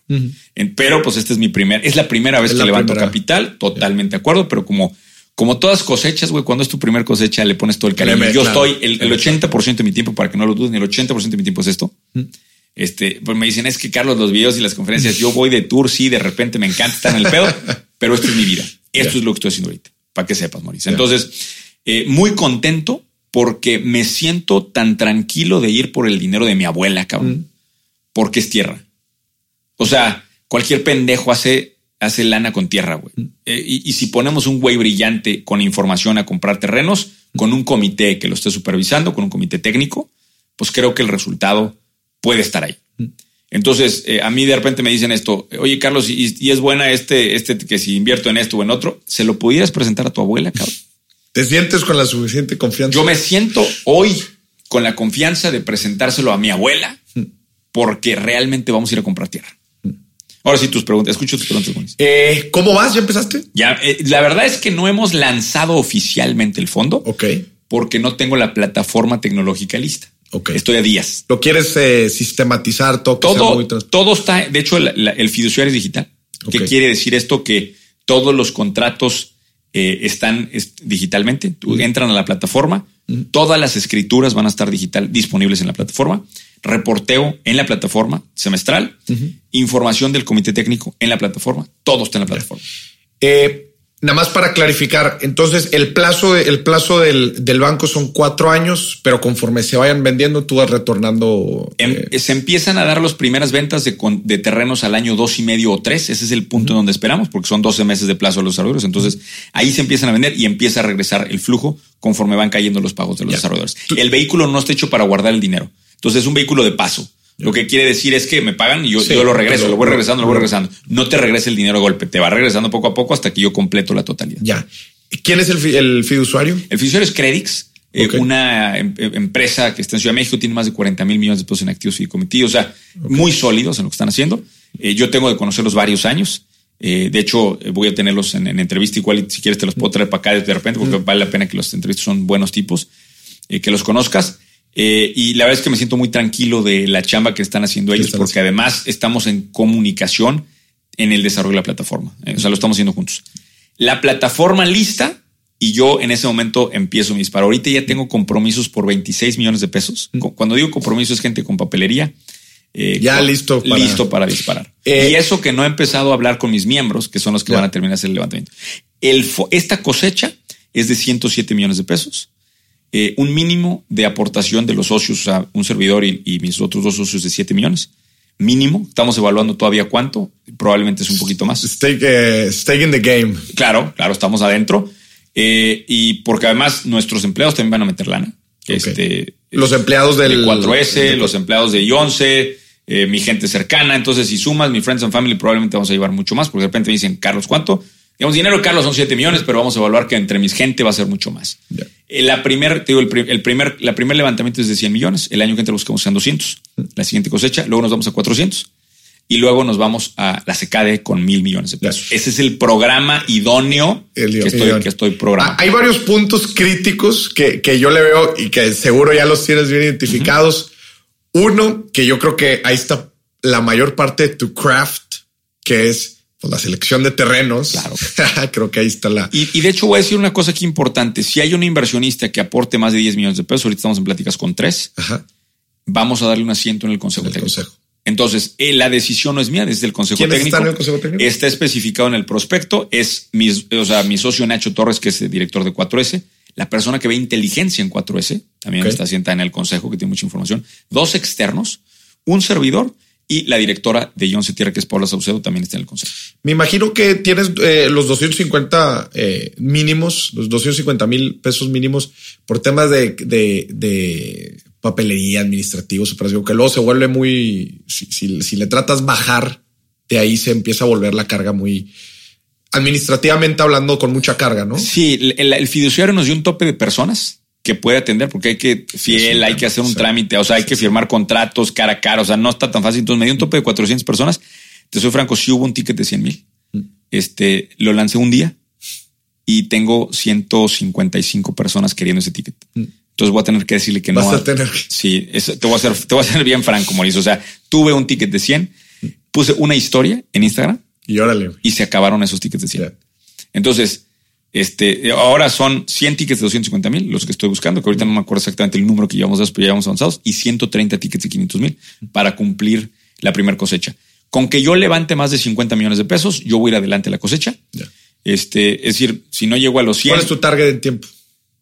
Pero pues este es mi primer, es la primera vez Es que levanto primera. capital, totalmente de acuerdo, pero como, como todas cosechas, güey, cuando es tu primer cosecha le pones todo el cariño. Yo claro. estoy, el, el 80% de mi tiempo, para que no lo duden, el 80% de mi tiempo es esto. Este, pues me dicen, es que Carlos, los videos y las conferencias, yo voy de tour, sí, de repente me encanta estar en el pedo, pero esto es mi vida. Esto es lo que estoy haciendo ahorita, para que sepas, Mauricio. Entonces, eh, muy contento porque me siento tan tranquilo de ir por el dinero de mi abuela, cabrón, porque es tierra. O sea, cualquier pendejo hace, hace lana con tierra, güey. Eh, y, y si ponemos un güey brillante con información a comprar terrenos, con un comité que lo esté supervisando, con un comité técnico, pues creo que el resultado puede estar ahí. Entonces, eh, a mí de repente me dicen esto, oye Carlos, y, y es buena este, este que si invierto en esto o en otro, ¿se lo pudieras presentar a tu abuela, cabrón? ¿Te sientes con la suficiente confianza? Yo me siento hoy con la confianza de presentárselo a mi abuela porque realmente vamos a ir a comprar tierra. Ahora sí, tus preguntas. Escucho tus preguntas. Eh, ¿Cómo vas? ¿Ya empezaste? Ya, eh, la verdad es que no hemos lanzado oficialmente el fondo Ok. porque no tengo la plataforma tecnológica lista. Ok. Estoy a días. ¿Lo quieres eh, sistematizar todo? Todo, muy todo está, de hecho, el fiduciario es digital. ¿Qué Ok. quiere decir esto? Que todos los contratos eh, están es- digitalmente. Tú entran a la plataforma, todas las escrituras van a estar digital disponibles en la plataforma. Reporteo en la plataforma semestral, información del comité técnico en la plataforma, todo está en la plataforma. Eh, nada más para clarificar, entonces el plazo, de- el plazo del, del banco son cuatro años, pero conforme se vayan vendiendo, tú vas retornando. Em- eh, se empiezan a dar las primeras ventas de, de terrenos al año dos y medio o tres. Ese es el punto donde esperamos, porque son 12 meses de plazo a los desarrolladores. Entonces ahí se empiezan a vender y empieza a regresar el flujo conforme van cayendo los pagos de los Ya. desarrolladores. El vehículo no está hecho para guardar el dinero. Entonces es un vehículo de paso. Lo que quiere decir es que me pagan y yo, Sí, yo lo regreso, lo voy regresando, lo voy regresando. No te regresa el dinero de golpe, te va regresando poco a poco hasta que yo completo la totalidad. ya. ¿Quién es el, el fiduciario? El fiduciario es Credix, eh, una em- em- empresa que está en Ciudad de México, tiene más de 40 mil millones de pesos en activos fideicomitivos, o sea, muy sólidos en lo que están haciendo. Eh, yo tengo de conocerlos varios años. Eh, de hecho, voy a tenerlos en, en entrevista, igual y si quieres te los puedo traer para acá de repente, porque vale la pena que los entrevistas son buenos tipos, que los conozcas. Eh, y la verdad es que me siento muy tranquilo de la chamba que están haciendo ellos, porque además estamos en comunicación en el desarrollo de la plataforma. Eh, o sea, lo estamos haciendo juntos. La plataforma lista y yo en ese momento empiezo mi disparo. Ahorita ya tengo compromisos por 26 millones de pesos. Cu- Cuando digo compromiso es gente con papelería. eh, Ya con- listo para- listo para disparar. Y eso que no he empezado a hablar con mis miembros, que son los que Ya. van a terminar el levantamiento. El, esta cosecha es de 107 millones de pesos. Eh, un mínimo de aportación de los socios, o sea, un servidor y, y mis otros dos socios de 7 millones. Mínimo. Estamos evaluando todavía cuánto. Probablemente es un poquito más. Stake, eh, stake in the game. Claro, claro, estamos adentro. Eh, y porque además nuestros empleados también van a meter lana. Este, Los empleados del de 4S, del- los empleados de I11, eh, mi gente cercana. Entonces, si sumas mi Friends and Family, probablemente vamos a llevar mucho más, porque de repente me dicen, Carlos, ¿cuánto? Digamos, dinero Carlos son 7 millones, pero vamos a evaluar que entre mis gente va a ser mucho más. Ya. Eh, La primer, te digo, el, pri- el primer, la primer levantamiento es de 100 millones. El año que entra buscamos sean 200. La siguiente cosecha, luego nos vamos a 400 y luego nos vamos a la secade con mil millones de pesos. Ese es el programa idóneo El- que, estoy, idóneo. que estoy programando. Ah, Hay varios puntos críticos que, que yo le veo y que seguro ya los tienes bien identificados. Uno, que yo creo que ahí está la mayor parte de tu craft, que es pues, la selección de terrenos. Claro. creo que ahí está la... Y, y de hecho voy a decir una cosa aquí importante. Si hay un inversionista que aporte más de 10 millones de pesos, ahorita estamos en pláticas con tres, Ajá, vamos a darle un asiento en el Consejo el Técnico. consejo. Entonces, eh, la decisión no es mía, desde el Consejo ¿Quiénes Técnico. están en el Consejo Técnico? Está especificado en el prospecto. Es mi, o sea, mi socio Nacho Torres, que es el director de 4S. La persona que ve inteligencia en 4S también está sentada en el consejo, que tiene mucha información. Dos externos, un servidor y la directora de John Tierra, que es Paula Saucedo, también está en el consejo. Me imagino que tienes eh, los 250 eh, mínimos, los 250 mil pesos mínimos por temas de, de, de papelería, administrativos, operación, que luego se vuelve muy, si, si- si le tratas bajar, de ahí se empieza a volver la carga muy, administrativamente hablando, con mucha carga, ¿no? Sí, el fiduciario nos dio un tope de personas que puede atender porque hay que fiel, hay que hacer un trámite, o sea, hay que firmar contratos cara a cara, o sea, no está tan fácil. Entonces me dio un tope de 400 personas. Te soy franco, sí hubo un ticket de 100 mil. Mm. Este lo lancé un día y tengo 155 personas queriendo ese ticket. Mm. Entonces voy a tener que decirle que Vas no. a tener Sí, eso, te voy a hacer, te voy a hacer bien franco, Mauricio. O sea, tuve un ticket de 100, puse una historia en Instagram Y órale, y se acabaron esos tickets de 100. Ya. Entonces, este, ahora son 100 tickets de 250 mil, los que estoy buscando, que ahorita no me acuerdo exactamente el número que llevamos, pero ya llevamos avanzados, y 130 tickets de 500 mil para cumplir la primera cosecha. Con que yo levante más de 50 millones de pesos, yo voy a ir adelante a la cosecha. Este, es decir, si no llego a los 100, ¿Cuál es tu target en tiempo?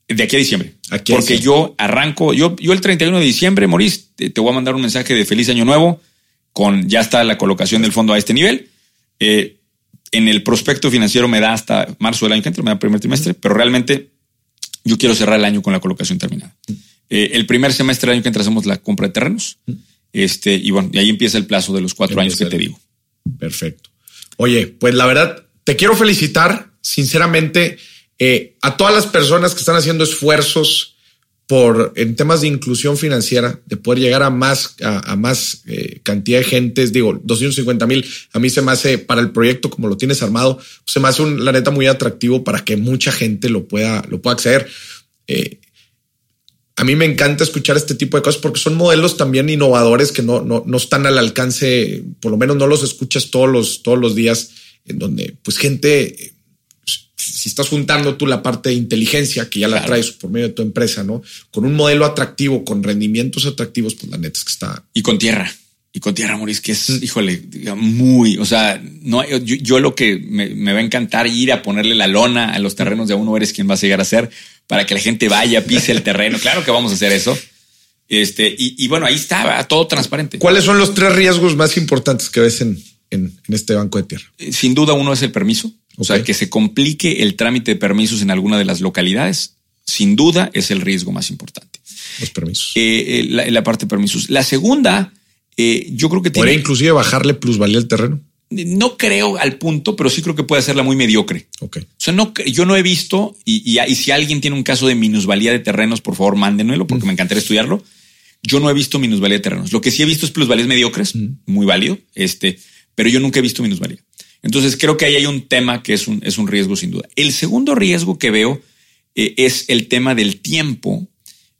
de aquí a diciembre. Aquí porque diciembre. yo arranco, yo, yo el 31 de diciembre, Maurice, te, te voy a mandar un mensaje de feliz año nuevo con ya está la colocación del fondo a este nivel. Eh, en el prospecto financiero me da hasta marzo del año que entra, me da primer trimestre, pero realmente yo quiero cerrar el año con la colocación terminada. Eh, el primer semestre del año que entra hacemos la compra de terrenos. Este, y bueno, y ahí empieza el plazo de los cuatro años que te digo. Perfecto. Oye, pues la verdad, te quiero felicitar, sinceramente, eh, a todas las personas que están haciendo esfuerzos por en temas de inclusión financiera, de poder llegar a más, a, más eh, cantidad de gentes. Digo, 250 mil a mí se me hace para el proyecto como lo tienes armado, se me hace un, la neta muy atractivo para que mucha gente lo pueda, lo pueda acceder. Eh, a mí me encanta escuchar este tipo de cosas porque son modelos también innovadores que no, no, no están al alcance, por lo menos no los escuchas todos los, todos los días, en donde pues gente, si estás juntando tú la parte de inteligencia que ya la Claro. traes por medio de tu empresa, ¿no? Con un modelo atractivo, con rendimientos atractivos, pues la neta es que está... Y con tierra. Y con tierra, Maurice, que es, híjole, diga, muy, o sea, no, yo, yo lo que me, me va a encantar ir a ponerle la lona a los terrenos de uno eres quien vas a llegar a ser para que la gente vaya, pise el terreno. Claro que vamos a hacer eso. Este, y, y bueno, ahí está, todo transparente. ¿Cuáles son los tres riesgos más importantes que ves en, en, en este banco de tierra? Eh, Sin duda uno es el permiso. O sea, que se complique el trámite de permisos en alguna de las localidades. Sin duda es el riesgo más importante. Los permisos. Eh, eh, la, la parte de permisos. La segunda, eh, yo creo que Podría tiene, inclusive bajarle plusvalía al terreno. no creo al punto, pero sí creo que puede hacerla muy mediocre. Ok. O sea, no, yo no he visto, y, y- y si alguien tiene un caso de minusvalía de terrenos, por favor, mándenmelo, porque me encantaría estudiarlo. Yo no he visto minusvalía de terrenos. Lo que sí he visto es plusvalías mediocres, muy válido, este, pero yo nunca he visto minusvalía. Entonces creo que ahí hay un tema que es un, es un riesgo sin duda. El segundo riesgo que veo eh, es el tema del tiempo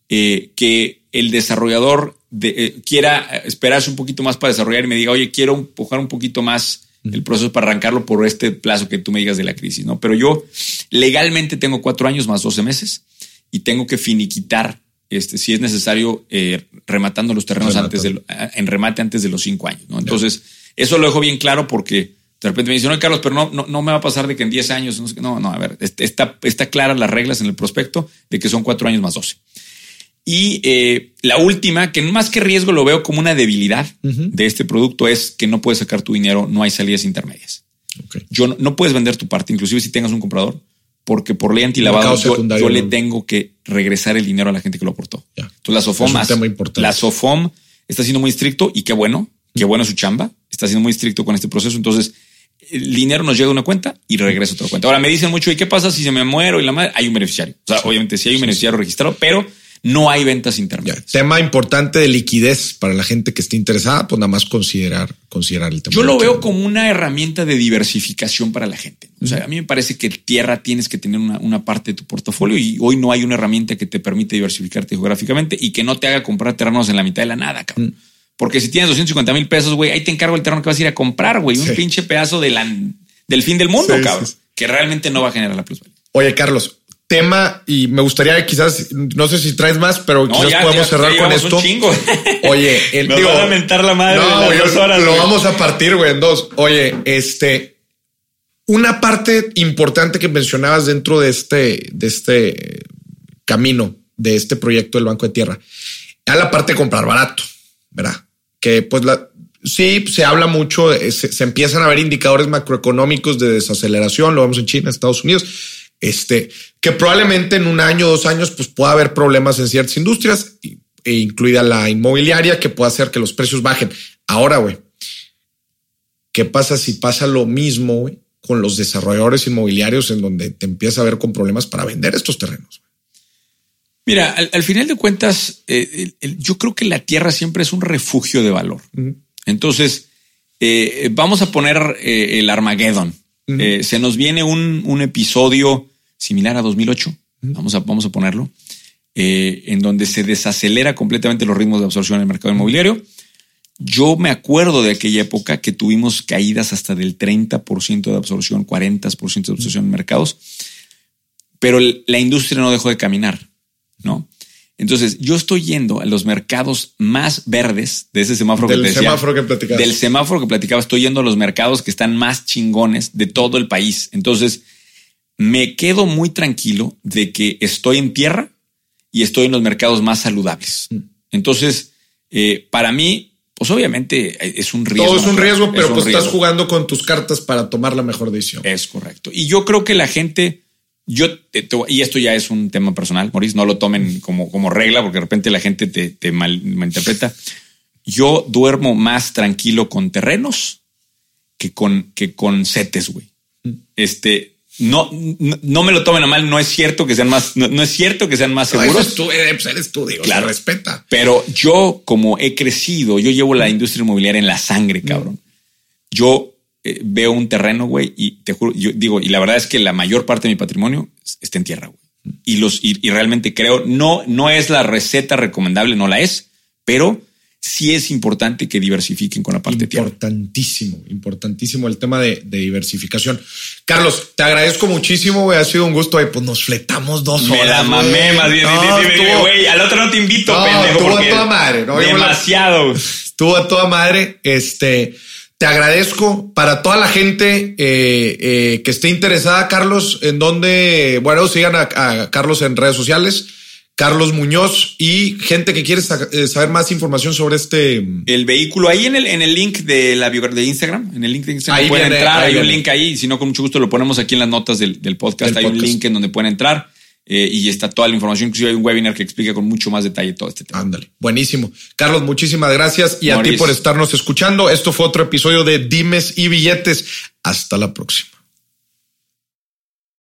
eh, que el desarrollador de- eh, quiera esperarse un poquito más para desarrollar y me diga, oye, quiero empujar un poquito más el proceso para arrancarlo por este plazo que tú me digas de la crisis, ¿no? Pero yo legalmente tengo cuatro años más 12 meses y tengo que finiquitar, este, si es necesario, eh, rematando los terrenos antes de, en remate antes de los cinco años, ¿no? Entonces, eso lo dejo bien claro porque de repente me dicen, no, Carlos, pero no, no, no me va a pasar de que en 10 años, no, sé qué". no, no, a ver, está, está claras las reglas en el prospecto de que son cuatro años más 12. Y eh, la última, que más que riesgo lo veo como una debilidad de este producto, es que no puedes sacar tu dinero, no hay salidas intermedias. Yo no, no puedes vender tu parte, inclusive si tengas un comprador, porque por ley antilavado yo, yo le tengo que regresar el dinero a la gente que lo aportó. Entonces la SOFOM, Es tema importante. la SOFOM está siendo muy estricto y qué bueno, qué bueno su chamba, está siendo muy estricto con este proceso. Entonces el dinero nos llega a una cuenta y regresa a otra cuenta. Ahora me dicen mucho, ¿y qué pasa si se me muero y la madre? Hay un beneficiario. O sea, obviamente sí hay un beneficiario registrado, pero no hay ventas Ya, intermedias. tema importante de liquidez para la gente que esté interesada, pues nada más considerar, considerar el tema. Yo lo veo como una herramienta de diversificación para la gente. O sea, a mí me parece que tierra tienes que tener una, una parte de tu portafolio y hoy no hay una herramienta que te permite diversificarte geográficamente y que no te haga comprar terrenos en la mitad de la nada, cabrón. Porque si tienes 250 mil pesos, güey, ahí te encargo el terreno que vas a ir a comprar, güey. Un pinche pedazo de la, del fin del mundo, Sí, cabrón. sí. Que realmente no va a generar la plusvalía. Oye, Carlos, tema y me gustaría quizás, no sé si traes más, pero No, quizás ya, podemos ya, cerrar ya con llevamos un esto. chingo. Oye, el Nos digo, van a mentar la madre de las dos horas, Lo güey. vamos a partir, güey, en dos. Oye, este, una parte importante que mencionabas dentro de este, de este camino, de este proyecto del Banco de Tierra, era la parte de comprar barato, ¿verdad? Que pues la, sí, se habla mucho, eh, se, empiezan a ver indicadores macroeconómicos de desaceleración, lo vemos en China, Estados Unidos, este, que probablemente en un año, dos años, pues pueda haber problemas en ciertas industrias, e incluida la inmobiliaria, que puede hacer que los precios bajen. Ahora, güey, ¿qué pasa si pasa lo mismo con los desarrolladores inmobiliarios en donde te empieza a ver con problemas para vender estos terrenos? Mira, al, al final de cuentas, eh, el- el- yo creo que la tierra siempre es un refugio de valor. Entonces, eh, vamos a poner eh, el Armageddon. Se nos viene un, un episodio similar a 2008. Vamos, a, vamos a ponerlo. en donde se desacelera completamente los ritmos de absorción en el mercado inmobiliario. Yo me acuerdo de aquella época que tuvimos caídas hasta del 30% de absorción, 40% de absorción en mercados, pero la industria no dejó de caminar, ¿no? Entonces, yo estoy yendo a los mercados más verdes de ese semáforo del que te semáforo que platicabas. Del semáforo que platicaba, estoy yendo a los mercados que están más chingones de todo el país. Entonces, me quedo muy tranquilo de que estoy en tierra y estoy en los mercados más saludables. Mm. Entonces, eh, para mí, pues obviamente es un riesgo. Todo es un riesgo, pero pues estás jugando con tus cartas para tomar la mejor decisión. Es correcto. Y yo creo que la gente yo, y esto ya es un tema personal, Maurice, no lo tomen como, como regla porque de repente la gente te, te mal, malinterpreta. Yo duermo más tranquilo con terrenos que con, que con setes, güey. Este, no, no, me lo tomen a mal, no es cierto que sean más, no, es cierto que sean más seguros. tú, eh, pues eres tú, digo, claro, respeta. Pero yo, como he crecido, yo llevo la industria inmobiliaria en la sangre, cabrón. Yo eh, veo un terreno, güey, y te juro, yo digo, y la verdad es que la mayor parte de mi patrimonio está en tierra, güey. Y los, y, realmente creo, no, no es la receta recomendable, no la es, pero sí es importante que diversifiquen con la parte de tierra. Importantísimo, importantísimo el tema de, diversificación. Carlos, te agradezco muchísimo, güey. Ha sido un gusto. Pues nos fletamos dos horas. Me la mamé, más bien. güey. Al otro no te invito, pendejo. Estuvo a toda madre. demasiado. Estuvo a toda madre. Este, te agradezco para toda la gente eh, eh, que esté interesada, Carlos, en donde, bueno, sigan a, Carlos en redes sociales. Carlos Muñoz y gente que quiere eh, saber más información sobre este. El vehículo ahí en el, en el link de la de Instagram, en el link de Instagram pueden entrar. hay un link ahí. Si no, con mucho gusto lo ponemos aquí en las notas del, podcast. hay un link en donde pueden entrar. Eh, y está toda la información. Inclusive hay un webinar que explica con mucho más detalle todo este tema. Ándale. Buenísimo. Carlos, muchísimas gracias y a ti por estarnos escuchando. Esto fue otro episodio de Dimes y Billetes. Hasta la próxima.